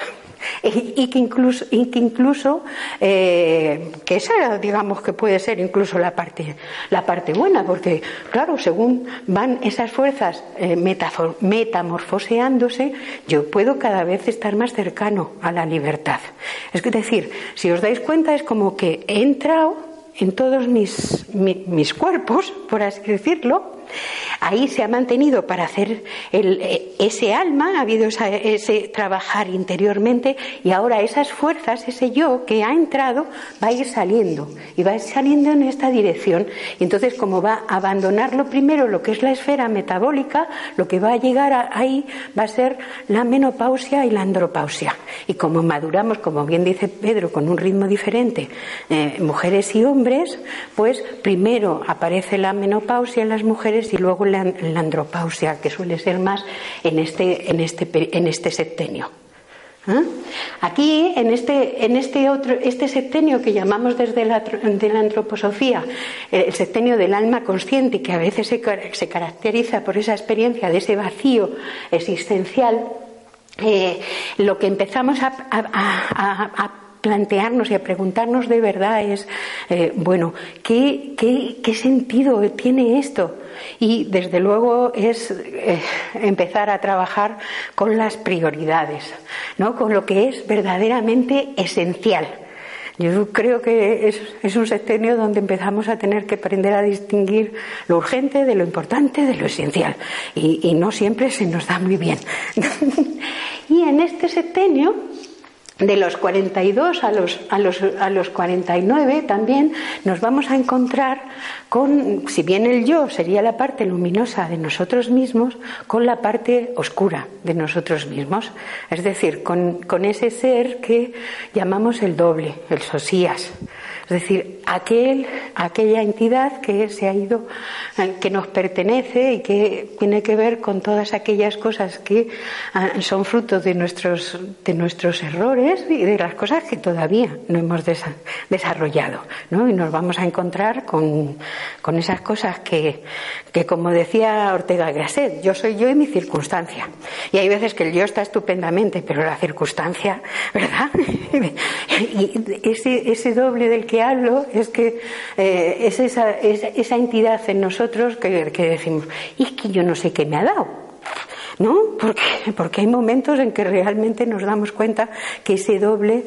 y que incluso, y que, incluso eh, que esa digamos que puede ser incluso la parte, la parte buena, porque claro, según van esas fuerzas eh, metamorfoseándose, yo puedo cada vez estar más cercano a la libertad. Es decir, si os dais cuenta, es como que he entrado en todos mis, mis cuerpos, por así decirlo, Ahí se ha mantenido para hacer eh, ese alma, ha habido ese trabajar interiormente y ahora esas fuerzas, ese yo que ha entrado, va a ir saliendo y va a ir saliendo en esta dirección. Y entonces, como va a abandonar lo primero, lo que es la esfera metabólica, lo que va a llegar ahí va a ser la menopausia y la andropausia. Y como maduramos, como bien dice Pedro, con un ritmo diferente, eh, mujeres y hombres, pues primero aparece la menopausia en las mujeres y luego la, andropausia, que suele ser más en este, en este, en este septenio. ¿Eh? Aquí, en este, en este otro, este septenio que llamamos desde la, de la antroposofía, el septenio del alma consciente, que a veces se, se caracteriza por esa experiencia de ese vacío existencial, eh, lo que empezamos a, a, plantearnos y a preguntarnos de verdad es, eh, bueno, ¿qué, ¿qué, qué, sentido tiene esto? Y desde luego es eh, empezar a trabajar con las prioridades, ¿no? con lo que es verdaderamente esencial. Yo creo que es, es, un septenio donde empezamos a tener que aprender a distinguir lo urgente de lo importante, de lo esencial. Y, y no siempre se nos da muy bien. y en este septenio de los 42 a los, a, los, a los 49 también nos vamos a encontrar con, si bien el yo sería la parte luminosa de nosotros mismos, con la parte oscura de nosotros mismos. Es decir, con, con ese ser que llamamos el doble, el sosías. Es decir, aquel, aquella entidad que se ha ido, que nos pertenece y que tiene que ver con todas aquellas cosas que ah, son fruto de nuestros, de nuestros errores y de las cosas que todavía no hemos desarrollado. ¿no? Y nos vamos a encontrar con, con esas cosas que, que, como decía Ortega Gasset, yo soy yo y mi circunstancia. Y hay veces que el yo está estupendamente, pero la circunstancia, ¿verdad? ese, ese doble del hablo es que eh, es esa, esa, entidad en nosotros que, que decimos, y es que yo no sé qué me ha dado. ¿No? Porque, porque hay momentos en que realmente nos damos cuenta que ese doble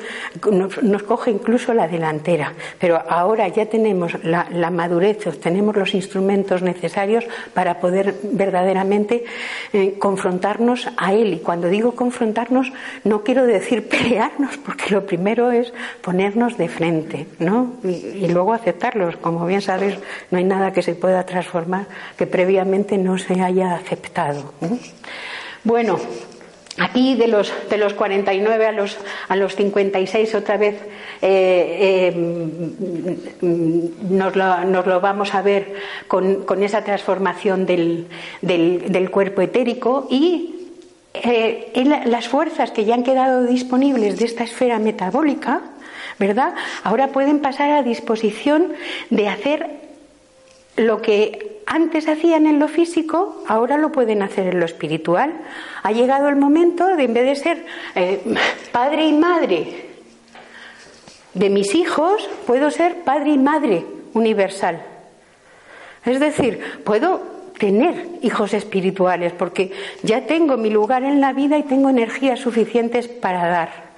nos, coge incluso la delantera. Pero ahora ya tenemos la, madurez, tenemos los instrumentos necesarios para poder verdaderamente eh, confrontarnos a él. Y cuando digo confrontarnos, no quiero decir pelearnos, porque lo primero es ponernos de frente, ¿no? Y, luego aceptarlos. Como bien sabes, no hay nada que se pueda transformar que previamente no se haya aceptado. Bueno, aquí de los, de los 49 a los, a los 56 otra vez eh, eh, nos, lo, vamos a ver con, esa transformación del, del, cuerpo etérico y eh, las fuerzas que ya han quedado disponibles de esta esfera metabólica, ¿verdad? Ahora pueden pasar a disposición de hacer lo que antes hacían en lo físico, ahora lo pueden hacer en lo espiritual. Ha llegado el momento de, en vez de ser eh, padre y madre de mis hijos, puedo ser padre y madre universal. Es decir, puedo tener hijos espirituales porque ya tengo mi lugar en la vida y tengo energías suficientes para dar.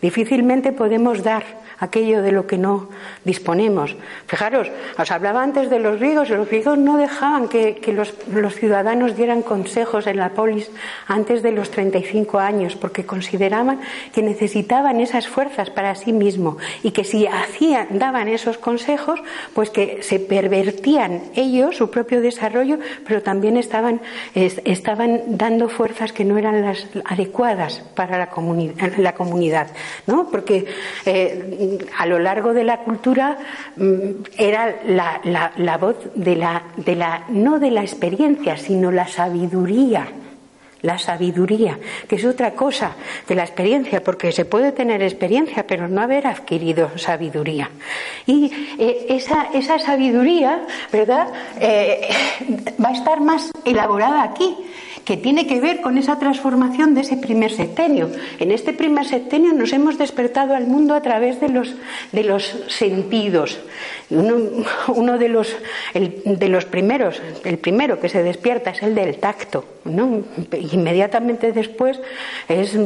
Difícilmente podemos dar aquello de lo que no disponemos. Fijaros, os hablaba antes de los griegos, los griegos no dejaban que, los, ciudadanos dieran consejos en la polis antes de los 35 años, porque consideraban que necesitaban esas fuerzas para sí mismos y que si hacían, daban esos consejos, pues que se pervertían ellos, su propio desarrollo, pero también estaban, estaban dando fuerzas que no eran las adecuadas para la, la comunidad, ¿no? Porque eh, a lo largo de la cultura mm, era la, voz de la, de la, no de la experiencia, sino la sabiduría. La sabiduría, que es otra cosa de la experiencia, porque se puede tener experiencia, pero no haber adquirido sabiduría. Y eh, esa, esa, sabiduría, ¿verdad?, eh, va a estar más elaborada aquí que tiene que ver con esa transformación de ese primer septenio. En este primer septenio nos hemos despertado al mundo a través de los, de los sentidos. Uno, de, los, de los primeros, el primero que se despierta es el del tacto. Inmediatamente después es,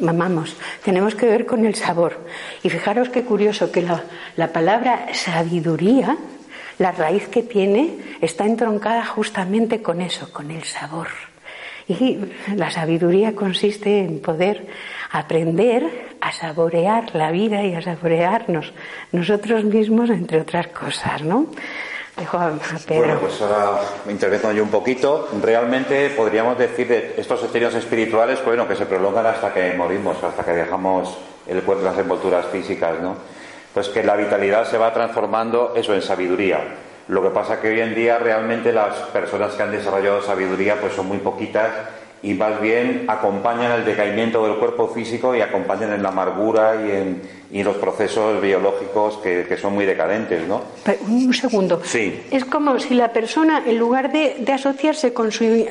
mamamos, tenemos que ver con el sabor. Y fijaros qué curioso que la, la palabra sabiduría la raíz que tiene está entroncada justamente con eso, con el sabor. Y la sabiduría consiste en poder aprender a saborear la vida y a saborearnos nosotros mismos, entre otras cosas, ¿no? Dejo a Pedro. Bueno, pues ahora me intervengo yo un poquito. Realmente podríamos decir de estos estados espirituales, bueno, que se prolongan hasta que morimos, hasta que dejamos el cuerpo, las envolturas físicas, ¿no? Pues que la vitalidad se va transformando eso en sabiduría. Lo que pasa que hoy en día realmente las personas que han desarrollado sabiduría pues son muy poquitas y más bien acompañan el decaimiento del cuerpo físico y acompañan en la amargura y en, y los procesos biológicos que, son muy decadentes, ¿no? un segundo. Sí. Es como si la persona, en lugar de, asociarse con su,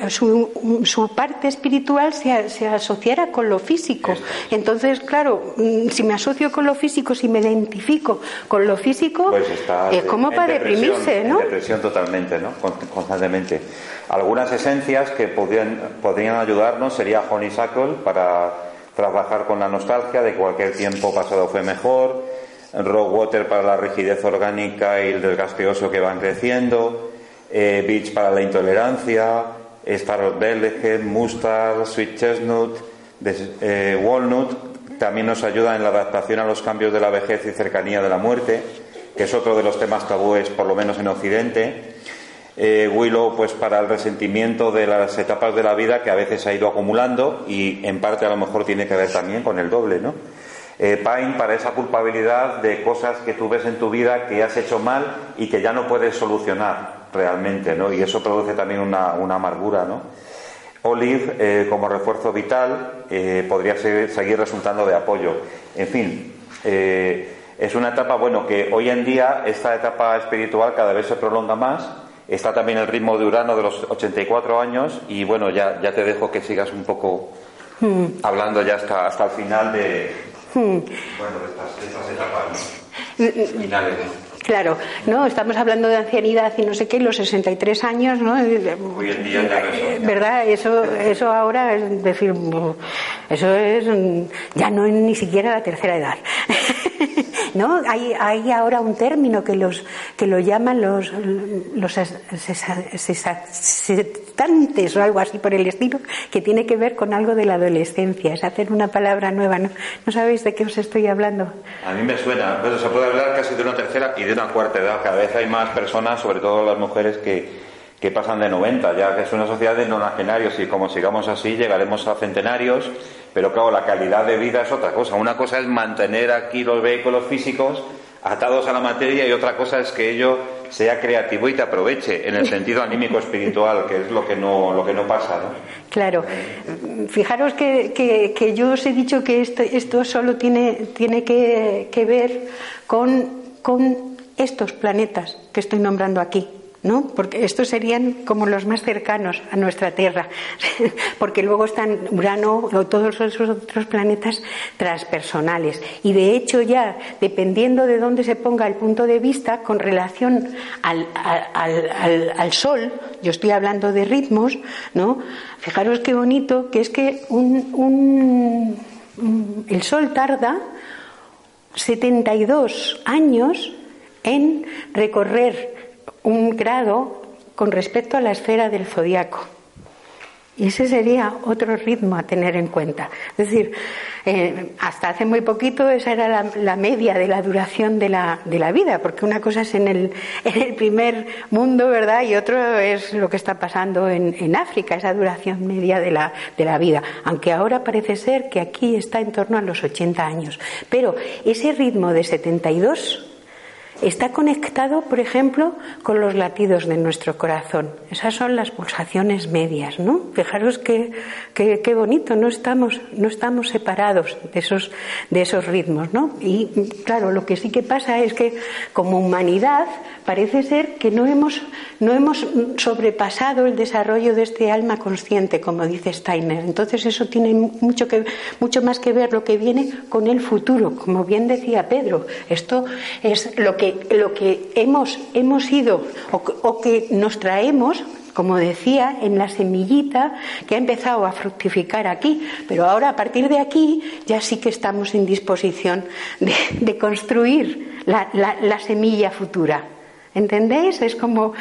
su, parte espiritual, se, se, asociara con lo físico. Entonces, claro, mm, si me asocio con lo físico, si me identifico con lo físico, pues está es como para deprimirse, ¿no? En depresión totalmente, ¿no? Constantemente. Algunas esencias que podrían, ayudarnos sería honeysuckle para trabajar con la nostalgia de cualquier tiempo pasado fue mejor, rock water para la rigidez orgánica y el desgasteoso que van creciendo, eh, beach para la intolerancia, star Bellhead, mustard, sweet chestnut, eh, walnut, también nos ayuda en la adaptación a los cambios de la vejez y cercanía de la muerte, que es otro de los temas tabúes, por lo menos en Occidente. Eh, Willow pues para el resentimiento de las etapas de la vida que a veces ha ido acumulando y en parte a lo mejor tiene que ver también con el doble, ¿no? Eh, Pine para esa culpabilidad de cosas que tú ves en tu vida que has hecho mal y que ya no puedes solucionar realmente, ¿no? Y eso produce también una, amargura, ¿no? Olive eh, como refuerzo vital podría seguir resultando de apoyo. En fin, es una etapa, bueno, que hoy en día esta etapa espiritual cada vez se prolonga más Está también el ritmo de Urano de los 84 años y bueno, ya, ya te dejo que sigas un poco hmm. hablando ya hasta, hasta el final de, hmm. bueno, de, estas, etapas hmm, finales. Claro, no, estamos hablando de ancianidad y no sé qué, los 63 años, ¿no? Hoy en día ya eh, ¿Verdad? Eso, eso ahora es decir, eso es ya no es ni siquiera la tercera edad. ¿no? Hay, hay ahora un término que los que lo llaman los los cesantes o algo así por el estilo, que tiene que ver con algo de la adolescencia, es hacer una palabra nueva, ¿no? ¿No sabéis de qué os estoy hablando? A mí me suena, pero se puede hablar casi de una tercera y de una cuarta edad. Cada vez hay más personas, sobre todo las mujeres, que, que pasan de 90, ya que es una sociedad de nonagenarios y como sigamos así llegaremos a centenarios pero claro, la calidad de vida es otra cosa. Una cosa es mantener aquí los vehículos físicos atados a la materia y otra cosa es que ello sea creativo y te aproveche en el sentido anímico espiritual, que es lo que no, lo que no pasa. ¿no? Claro. Fijaros que, que, yo os he dicho que esto, esto solo tiene, tiene que, que ver con, con estos planetas que estoy nombrando aquí. ¿No? Porque estos serían como los más cercanos a nuestra Tierra, porque luego están Urano o todos esos otros planetas transpersonales. Y de hecho ya, dependiendo de dónde se ponga el punto de vista con relación al, al, Sol, yo estoy hablando de ritmos, ¿no? Fijaros qué bonito, que es que un, el Sol tarda 72 años en recorrer un grado con respecto a la esfera del zodiaco. Y ese sería otro ritmo a tener en cuenta. Es decir, eh, hasta hace muy poquito esa era la, media de la duración de la, de la, vida, porque una cosa es en el, en el primer mundo, ¿verdad? Y otro es lo que está pasando en, en África, esa duración media de la, de la vida. Aunque ahora parece ser que aquí está en torno a los 80 años. Pero ese ritmo de 72 Está conectado, por ejemplo, con los latidos de nuestro corazón. Esas son las pulsaciones medias, ¿no? Fijaros qué, qué, bonito, no estamos, no estamos separados de esos, de esos ritmos, ¿no? Y claro, lo que sí que pasa es que como humanidad parece ser que no hemos, no hemos sobrepasado el desarrollo de este alma consciente, como dice Steiner. Entonces eso tiene mucho, que, mucho más que ver lo que viene con el futuro, como bien decía Pedro. Esto es lo que lo que hemos, hemos ido o, que nos traemos como decía, en la semillita que ha empezado a fructificar aquí. Pero ahora, a partir de aquí, ya sí que estamos en disposición de, construir la, semilla futura. ¿Entendéis? Es como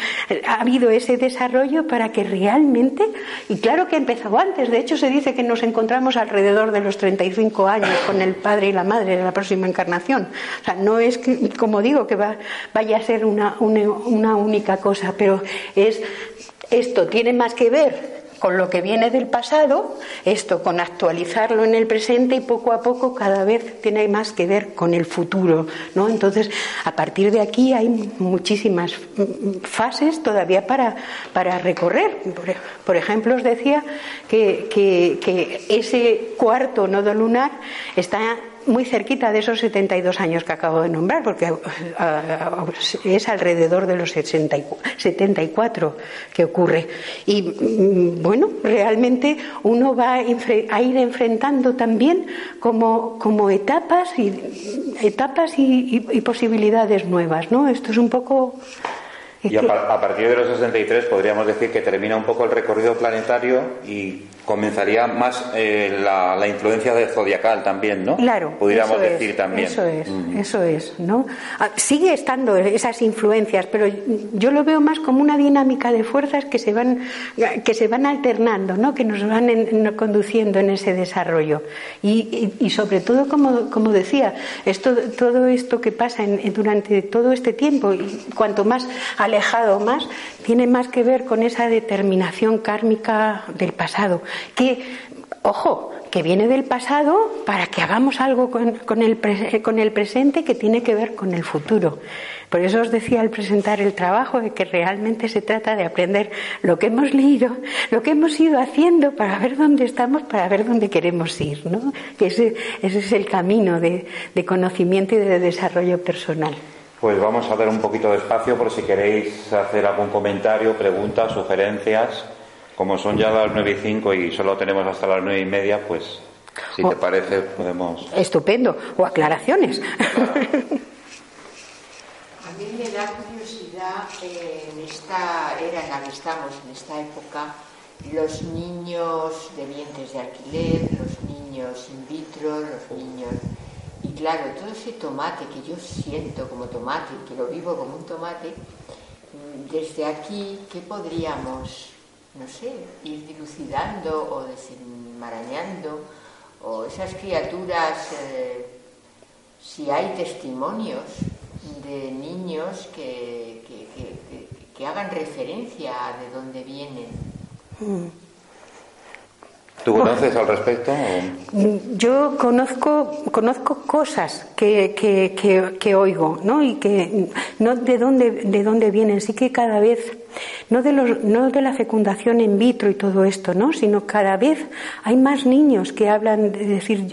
ha habido ese desarrollo para que realmente, y claro que ha empezado antes, de hecho se dice que nos encontramos alrededor de los 35 años con el padre y la madre de la próxima encarnación. O sea, no es como digo, que vaya a ser una única cosa, pero es esto tiene más que ver con lo que viene del pasado, esto con actualizarlo en el presente y poco a poco cada vez tiene más que ver con el futuro, ¿no? Entonces, a partir de aquí hay muchísimas fases todavía para, para recorrer. Por, ejemplo, os decía que, que ese cuarto nodo lunar está muy cerquita de esos 72 años que acabo de nombrar, porque es alrededor de los 74 que ocurre. Y mm, bueno, realmente uno va a ir enfrentando también como, como etapas y etapas y, posibilidades nuevas, ¿no? Esto es un poco y a, partir de los 63 podríamos decir que termina un poco el recorrido planetario y comenzaría más eh, la, influencia de zodiacal también, ¿no? Claro. Podríamos decir también. Eso es, mm. eso es, ¿no? Ah, sigue estando esas influencias, pero yo lo veo más como una dinámica de fuerzas que se van, que se van alternando, ¿no? Que nos van conduciendo en ese desarrollo. Y, y, sobre todo, como, como, decía, esto, todo esto que pasa durante todo este tiempo, y cuanto más alejado más, tiene más que ver con esa determinación kármica del pasado que, ojo, que viene del pasado para que hagamos algo con, el, con el presente que tiene que ver con el futuro. Por eso os decía al presentar el trabajo de que realmente se trata de aprender lo que hemos leído, lo que hemos ido haciendo para ver dónde estamos, para ver dónde queremos ir. ¿no? ese, ese es el camino de, de conocimiento y de desarrollo personal. Pues vamos a dar un poquito de espacio por si queréis hacer algún comentario, preguntas, sugerencias. Como son ya las nueve y cinco y solo tenemos hasta las nueve y media, pues si te oh. parece podemos. Estupendo. O aclaraciones. A mí me da curiosidad eh, en esta era en la que estamos, en esta época, los niños de vientres de alquiler, los niños in vitro, los niños. Y claro, todo ese tomate que yo siento como tomate, que lo vivo como un tomate, desde aquí, ¿qué podríamos no sé, ir dilucidando o desenmarañando, o esas criaturas, eh, si hay testimonios de niños que, que, hagan referencia a de dónde vienen. Mm. ¿Tú conoces al respecto? Yo conozco, conozco cosas que, que, que, oigo, ¿no? Y que no de dónde, de dónde vienen, sí que cada vez, no de, los, no de la fecundación in vitro y todo esto, ¿no? Sino cada vez hay más niños que hablan de decir,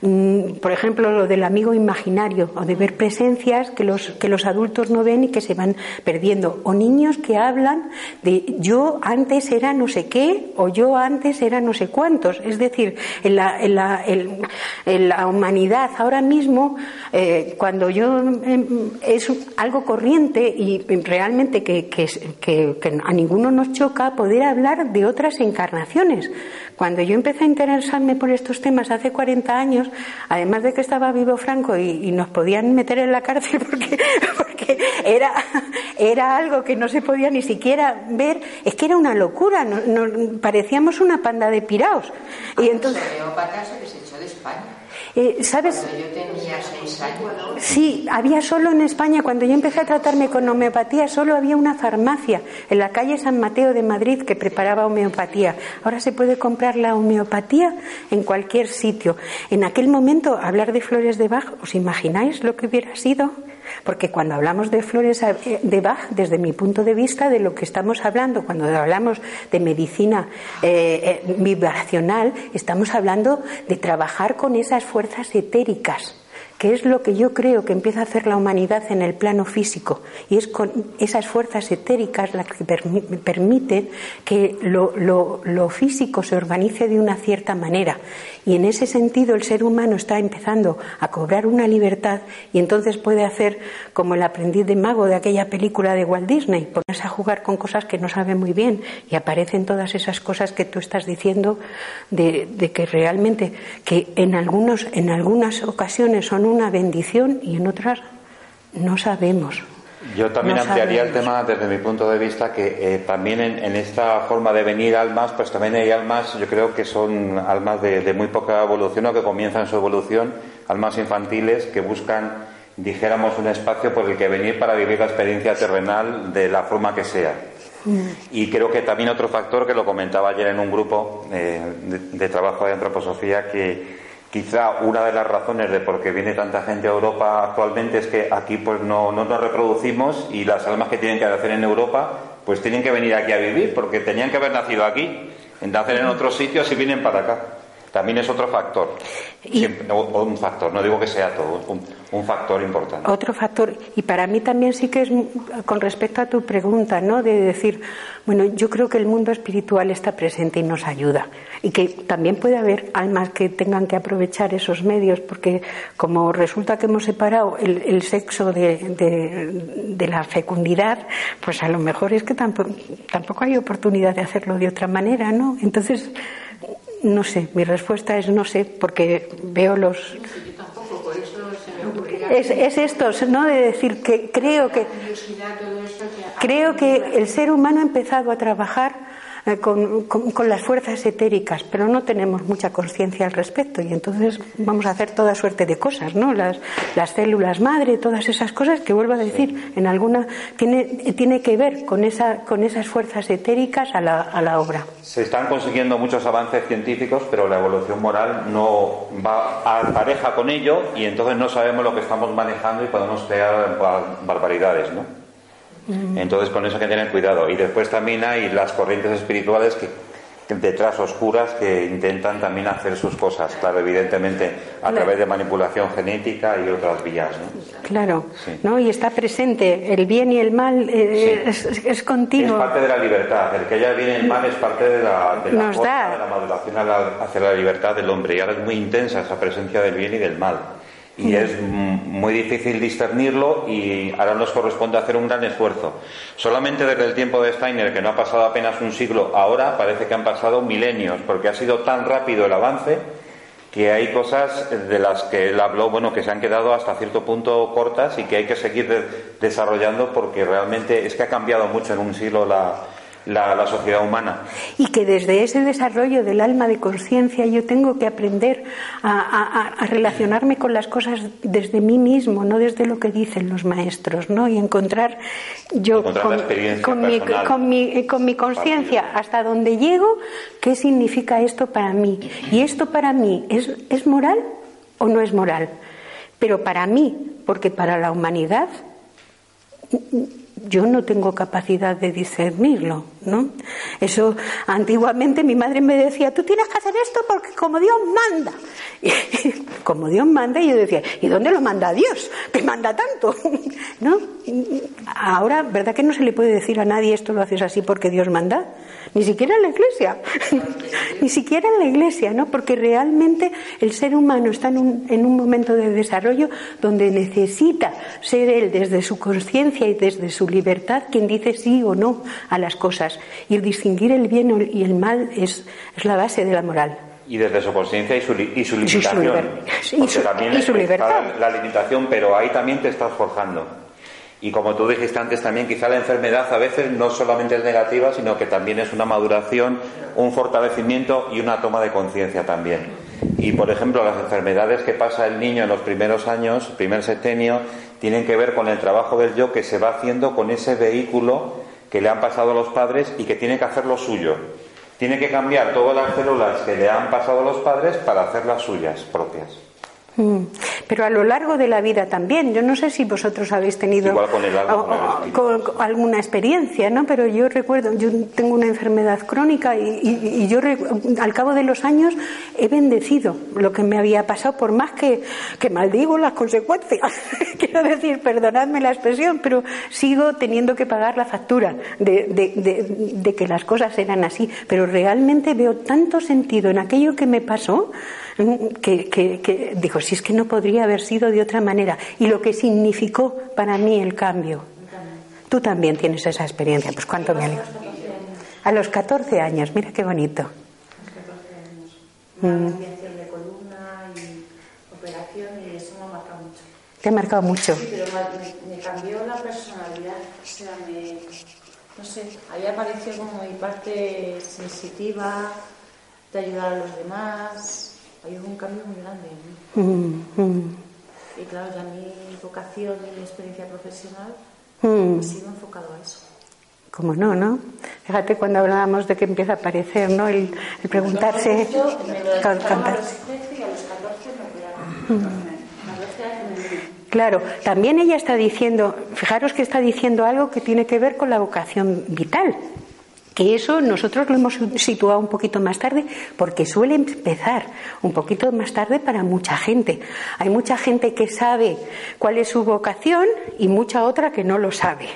mm, por ejemplo, lo del amigo imaginario, o de ver presencias que los, que los adultos no ven y que se van perdiendo. O niños que hablan de yo antes era no sé qué, o yo antes era no sé cuántos. Es decir, en la, en la, en, la humanidad ahora mismo, eh, cuando yo em, es algo corriente y realmente que, que, que, a ninguno nos choca poder hablar de otras encarnaciones. Cuando yo empecé a interesarme por estos temas hace 40 años, además de que estaba vivo Franco y, nos podían meter en la cárcel porque, porque era, era algo que no se podía ni siquiera ver, es que era una locura, parecíamos una panda de piraos. Y entonces... se se echó de España. Eh, ¿Sabes? Cuando yo tenía seis años. Sí, había solo en España, cuando yo empecé a tratarme con homeopatía, solo había una farmacia en la calle San Mateo de Madrid que preparaba homeopatía. Ahora se puede comprar la homeopatía en cualquier sitio. En aquel momento, hablar de flores de Bach, ¿os imagináis lo que hubiera sido? Porque cuando hablamos de flores eh, de Bach, desde mi punto de vista, de lo que estamos hablando, cuando hablamos de medicina eh, eh, vibracional, estamos hablando de trabajar con esas fuerzas etéricas que es lo que yo creo que empieza a hacer la humanidad en el plano físico, y es con esas fuerzas etéricas las que permiten que lo, lo, físico se organice de una cierta manera. Y en ese sentido el ser humano está empezando a cobrar una libertad y entonces puede hacer como el aprendiz de mago de aquella película de Walt Disney, ponerse a jugar con cosas que no sabe muy bien y aparecen todas esas cosas que tú estás diciendo de, de que realmente que en algunos en algunas ocasiones son una bendición y en otras no sabemos. Yo también ampliaría el tema desde mi punto de vista que eh, también en, esta forma de venir almas, pues también hay almas, yo creo que son almas de, muy poca evolución o que comienzan su evolución, almas infantiles que buscan, dijéramos, un espacio por el que venir para vivir la experiencia terrenal de la forma que sea. Mm. Y creo que también otro factor que lo comentaba ayer en un grupo eh, de trabajo de antroposofía que Quizá una de las razones de por qué viene tanta gente a Europa actualmente es que aquí pues no, no nos reproducimos y las almas que tienen que nacer en Europa pues tienen que venir aquí a vivir porque tenían que haber nacido aquí, nacer en otros sitios y vienen para acá también es otro factor. o, un factor, no digo que sea todo, un, factor importante. Otro factor, y para mí también sí que es con respecto a tu pregunta, ¿no? De decir, bueno, yo creo que el mundo espiritual está presente y nos ayuda. Y que también puede haber almas que tengan que aprovechar esos medios, porque como resulta que hemos separado el, sexo de, de, la fecundidad, pues a lo mejor es que tampoco, tampoco hay oportunidad de hacerlo de otra manera, ¿no? Entonces, no sé, mi respuesta es no sé, porque veo los. Es, es esto, ¿no? De decir que creo que. Creo que el ser humano ha empezado a trabajar eh, con, con, las fuerzas etéricas, pero no tenemos mucha conciencia al respecto y entonces vamos a hacer toda suerte de cosas, ¿no? Las, las células madre, todas esas cosas que vuelvo a decir, en alguna tiene, tiene que ver con, esa, con esas fuerzas etéricas a la, a la obra. Se están consiguiendo muchos avances científicos, pero la evolución moral no va a pareja con ello y entonces no sabemos lo que estamos manejando y podemos crear barbaridades, ¿no? Entonces con eso hay que tener cuidado. Y después también hay las corrientes espirituales que, detrás oscuras que intentan también hacer sus cosas, claro, evidentemente a través de manipulación genética y otras vías. ¿no? Claro, ¿no? y está presente el bien y el mal eh, es, continuo. Es parte de la libertad, el que haya bien y el mal es parte de la, de la, maduración hacia la libertad del hombre y ahora es muy intensa esa presencia del bien y del mal y es muy difícil discernirlo y ahora nos corresponde hacer un gran esfuerzo. Solamente desde el tiempo de Steiner, que no ha pasado apenas un siglo, ahora parece que han pasado milenios, porque ha sido tan rápido el avance que hay cosas de las que él habló, bueno, que se han quedado hasta cierto punto cortas y que hay que seguir desarrollando porque realmente es que ha cambiado mucho en un siglo la, la, sociedad humana. Y que desde ese desarrollo del alma de conciencia yo tengo que aprender a, relacionarme con las cosas desde mí mismo, no desde lo que dicen los maestros, ¿no? Y encontrar yo con, mi, con, mi, con mi conciencia hasta donde llego, qué significa esto para mí. Y esto para mí es, es moral o no es moral. Pero para mí, porque para la humanidad yo no tengo capacidad de discernirlo, ¿no? Eso antiguamente mi madre me decía, tú tienes que hacer esto porque como Dios manda. Y, como Dios manda, y yo decía, ¿y dónde lo manda Dios? Que manda tanto, ¿no? Ahora, ¿verdad que no se le puede decir a nadie esto lo haces así porque Dios manda? Ni siquiera en la iglesia, ni siquiera en la iglesia, ¿no? Porque realmente el ser humano está en un, en un momento de desarrollo donde necesita ser él desde su conciencia y desde su libertad quien dice sí o no a las cosas. Y el distinguir el bien y el mal es, es la base de la moral. Y desde su conciencia y su, y su limitación. Y su, también y su libertad. la limitación, pero ahí también te estás forjando. Y como tú dijiste antes también, quizá la enfermedad a veces no solamente es negativa, sino que también es una maduración, un fortalecimiento y una toma de conciencia también. Y por ejemplo, las enfermedades que pasa el niño en los primeros años, primer septenio, tienen que ver con el trabajo del yo que se va haciendo con ese vehículo que le han pasado a los padres y que tiene que hacer lo suyo. Tiene que cambiar todas las células que le han pasado a los padres para hacer las suyas propias. Mm. Pero a lo largo de la vida también. Yo no sé si vosotros habéis tenido alguna experiencia, ¿no? Pero yo recuerdo, yo tengo una enfermedad crónica y, yo al cabo de los años he bendecido lo que me había pasado, por más que, que maldigo las consecuencias. Quiero decir, perdonadme la expresión, pero sigo teniendo que pagar la factura de, de que las cosas eran así. Pero realmente veo tanto sentido en aquello que me pasó que, que, dijo, si es que no podría haber sido de otra manera. Y lo que significó para mí el cambio. Tú también tienes esa experiencia, pues cuánto me alegro. A los 14 años, mira qué bonito. De columna y operación y eso me ha mucho. te ha marcado mucho. Sí, pero me, me cambió la personalidad. O sea, me, no sé, ahí apareció como mi parte sensitiva, de ayudar a los demás. Hubo un cambio muy grande. Mm, mm. Y claro, ya mi vocación y mi experiencia profesional Mm. ha sido enfocado a eso. Como no, ¿no? Fíjate cuando hablábamos de que empieza a aparecer, ¿no? El, el preguntarse, Yo me lo can- detectaron a los 13 y a los 14 me operaron. A los 13 años me Claro, también ella está diciendo, fijaros que está diciendo algo que tiene que ver con la vocación vital. Que eso nosotros lo hemos situado un poquito más tarde porque suele empezar un poquito más tarde para mucha gente. Hay mucha gente que sabe cuál es su vocación y mucha otra que no lo sabe,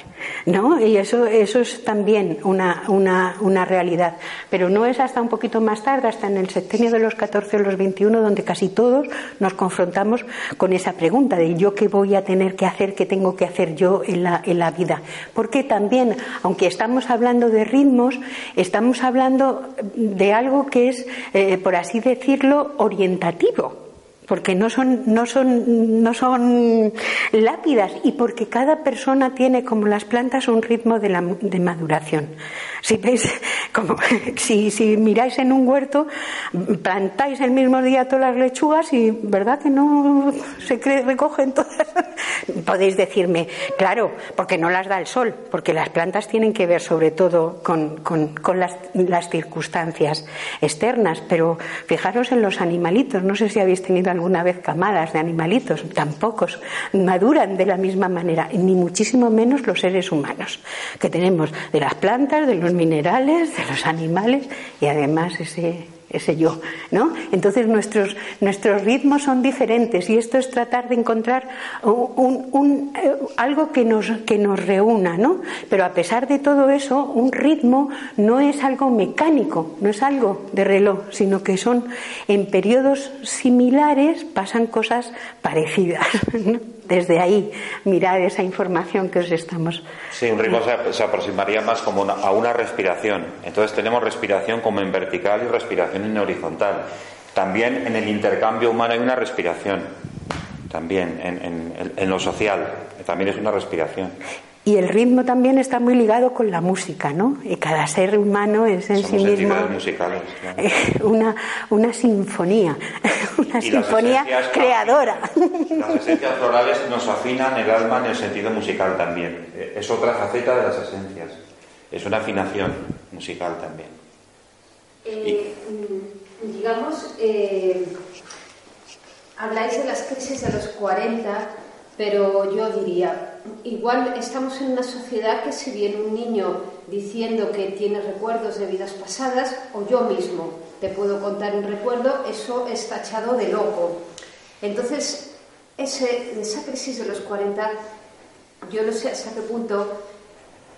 ¿no? Y eso, eso es también una, una, una realidad. Pero no es hasta un poquito más tarde, hasta en el septenio de los 14 o los 21, donde casi todos nos confrontamos con esa pregunta de yo qué voy a tener que hacer, qué tengo que hacer yo en la, en la vida. Porque también, aunque estamos hablando de estamos hablando de algo que es, eh, por así decirlo, orientativo porque no son, no son, no son lápidas y porque cada persona tiene, como las plantas, un ritmo de maduración. Si veis, como, si, miráis en un huerto, plantáis el mismo día todas las lechugas y verdad que no se recogen todas. Podéis decirme, claro, porque no las da el sol, porque las plantas tienen que ver sobre todo con, con, con las, las circunstancias externas, pero fijaros en los animalitos, no sé si habéis tenido alguna vez camadas de animalitos, tampoco maduran de la misma manera, ni muchísimo menos los seres humanos, que tenemos de las plantas, de los minerales, de los animales y además ese ese yo, ¿no? Entonces nuestros nuestros ritmos son diferentes y esto es tratar de encontrar un, un, eh, algo que nos que nos reúna, ¿no? Pero a pesar de todo eso, un ritmo no es algo mecánico, no es algo de reloj, sino que son en periodos similares pasan cosas parecidas. ¿no? Desde ahí mirar esa información que os estamos Sí, un ritmo se, se aproximaría más como una- a una respiración. Entonces tenemos respiración como en vertical y respiración en horizontal. También en el intercambio humano hay una respiración. También en, lo social. También es una respiración. Y el ritmo también está muy ligado con la música, ¿no? Y cada ser humano es en Somos sí mismo musicales. claro. una, una sinfonía, una Y sinfonía creadora. Las esencias florales nos afinan el alma en el sentido musical también. Eh, Es otra faceta de las esencias. Es una afinación musical también. Eh, mm, digamos, eh, habláis de las crisis de los 40, pero yo diría, igual estamos en una sociedad que si viene un niño diciendo que tiene recuerdos de vidas pasadas, o yo mismo te puedo contar un recuerdo, eso es tachado de loco. Entonces, ese, esa crisis de los 40, yo no sé hasta qué punto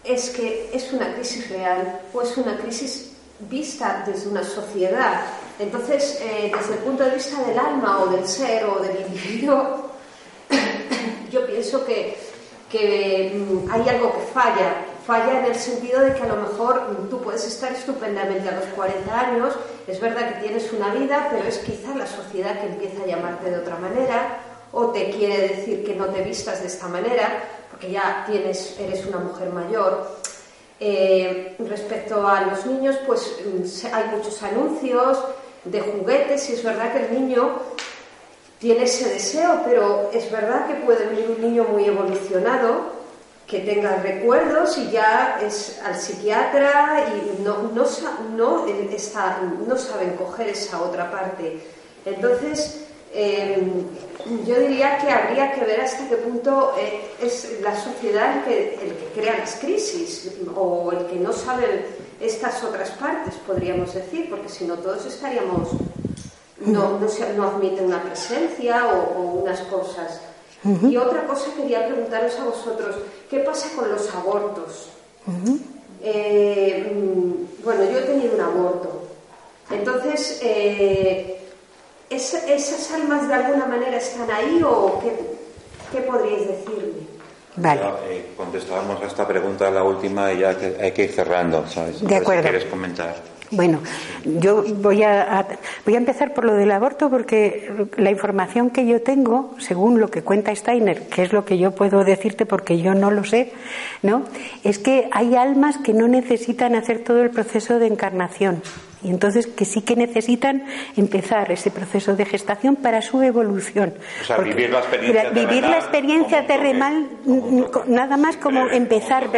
es que es una crisis real o es una crisis vista desde una sociedad. Entonces, eh, desde el punto de vista del alma o del ser o del individuo, yo pienso que, que, mm, hay algo que falla. Falla en el sentido de que a lo mejor mm, tú puedes estar estupendamente a los 40 años, es verdad que tienes una vida, pero es quizá la sociedad que empieza a llamarte de otra manera o te quiere decir que no te vistas de esta manera, porque ya tienes, eres una mujer mayor. Eh, respecto a los niños, pues mm, hay muchos anuncios de juguetes y es verdad que el niño tiene ese deseo, pero es verdad que puede venir un niño muy evolucionado que tenga recuerdos y ya es al psiquiatra y no, no, no, no saben coger esa otra parte. Entonces, eh, yo diría que habría que ver hasta qué punto eh, es la sociedad el que, el que crea las crisis o el que no sabe estas otras partes, podríamos decir, porque si no todos estaríamos, no, no, se- no admite una presencia o, o unas cosas. Y otra cosa quería preguntaros a vosotros, ¿qué pasa con los abortos? Eh, mm, bueno, yo he tenido un aborto. Entonces, eh, ¿es- ¿esas almas de alguna manera están ahí o qué, qué podríais decirme? Vale. Ya, eh, contestábamos a esta pregunta, la última, y ya hay que ir cerrando, ¿sabes? De acuerdo. Si quieres comentar. Bueno, yo voy a, voy a empezar por lo del aborto porque la información que yo tengo, según lo que cuenta Steiner, que es lo que yo puedo decirte porque yo no lo sé, ¿no? Es que hay almas que no necesitan hacer todo el proceso de encarnación. Y entonces que sí que necesitan empezar ese proceso de gestación para su evolución. O sea, vivir la experiencia Vivir la experiencia terrenal nada más como empezar.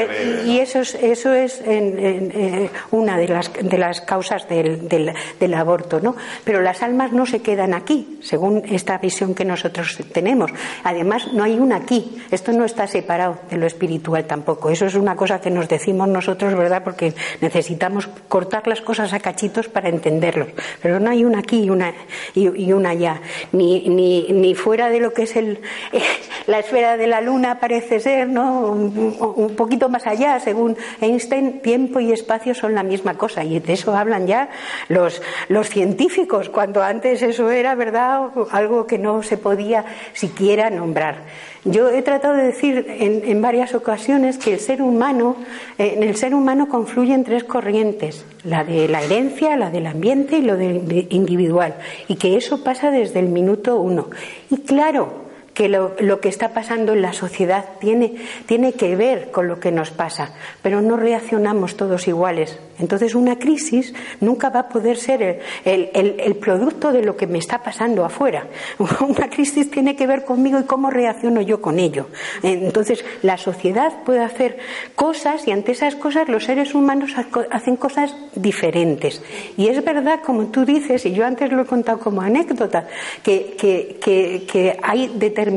Y eso es, eso es eh, una de las, de las causas del, del, aborto, ¿no? Pero las almas no se quedan aquí, según esta visión que nosotros tenemos. Además, no hay una aquí. Esto no está separado de lo espiritual tampoco. Eso es una cosa que nos decimos nosotros, ¿verdad? Porque necesitamos cortar las cosas a cachitos para entenderlos. Pero no hay una aquí y una, y, una allá. Ni, ni, ni, fuera de lo que es el, la esfera de la luna parece ser, ¿no? Un, poquito más allá, según Einstein, tiempo y espacio son la misma cosa. Y de eso hablan ya los, los científicos, cuando antes eso era, ¿verdad?, algo que no se podía siquiera nombrar. Yo he tratado de decir en, varias ocasiones que el ser humano, eh, en el ser humano confluyen tres corrientes, la de la herencia, la del ambiente y lo del individual, y que eso pasa desde el minuto uno. Y claro, que lo, lo, que está pasando en la sociedad tiene, tiene que ver con lo que nos pasa, pero no reaccionamos todos iguales. Entonces una crisis nunca va a poder ser el, el, producto de lo que me está pasando afuera. Una crisis tiene que ver conmigo y cómo reacciono yo con ello. Entonces la sociedad puede hacer cosas y ante esas cosas los seres humanos hacen cosas diferentes. Y es verdad, como tú dices, y yo antes lo he contado como anécdota, que, que, que, que hay determinadas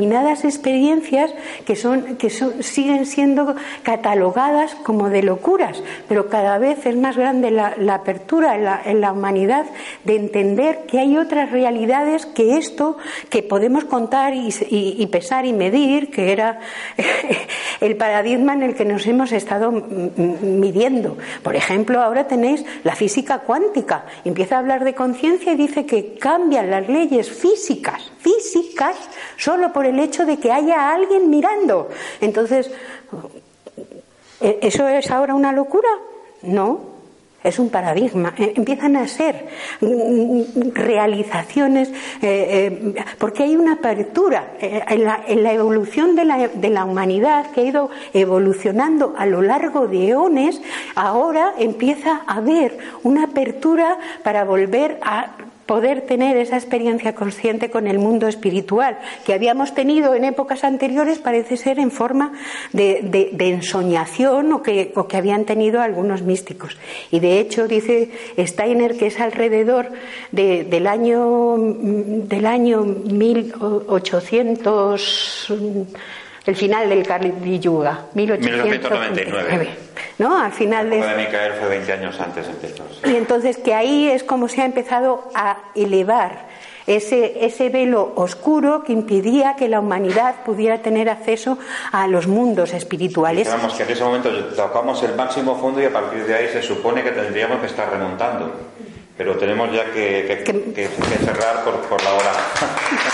experiencias que, son, que son, siguen siendo catalogadas como de locuras, pero cada vez es más grande la, apertura en la, humanidad de entender que hay otras realidades que esto que podemos contar y, pesar y medir, que era el paradigma en el que nos hemos estado midiendo. Por ejemplo, ahora tenéis la física cuántica. Empieza a hablar de conciencia y dice que cambian las leyes físicas, físicas, solo por el hecho de que haya alguien mirando. Entonces, ¿e-, ¿eso es ahora una locura? No, es un paradigma. Eh, empiezan a ser mm, mm, realizaciones, eh, eh, porque hay una apertura en la, evolución de la, de la, humanidad que ha ido evolucionando a lo largo de eones, ahora empieza a haber una apertura para volver a poder tener esa experiencia consciente con el mundo espiritual que habíamos tenido en épocas anteriores parece ser en forma de, ensoñación o que, o que, habían tenido algunos místicos. Y de hecho dice Steiner que es alrededor del año del año 1800 el final del Kali Yuga, 1899. ¿no? Al final de... de Micael fue 20 años antes empezó. Y entonces que ahí es como se ha empezado a elevar ese, ese velo oscuro que impedía que la humanidad pudiera tener acceso a los mundos espirituales. Digamos que en ese momento tocamos el máximo fondo y a partir de ahí se supone que tendríamos que estar remontando. Pero tenemos ya que, que, cerrar por, por la hora.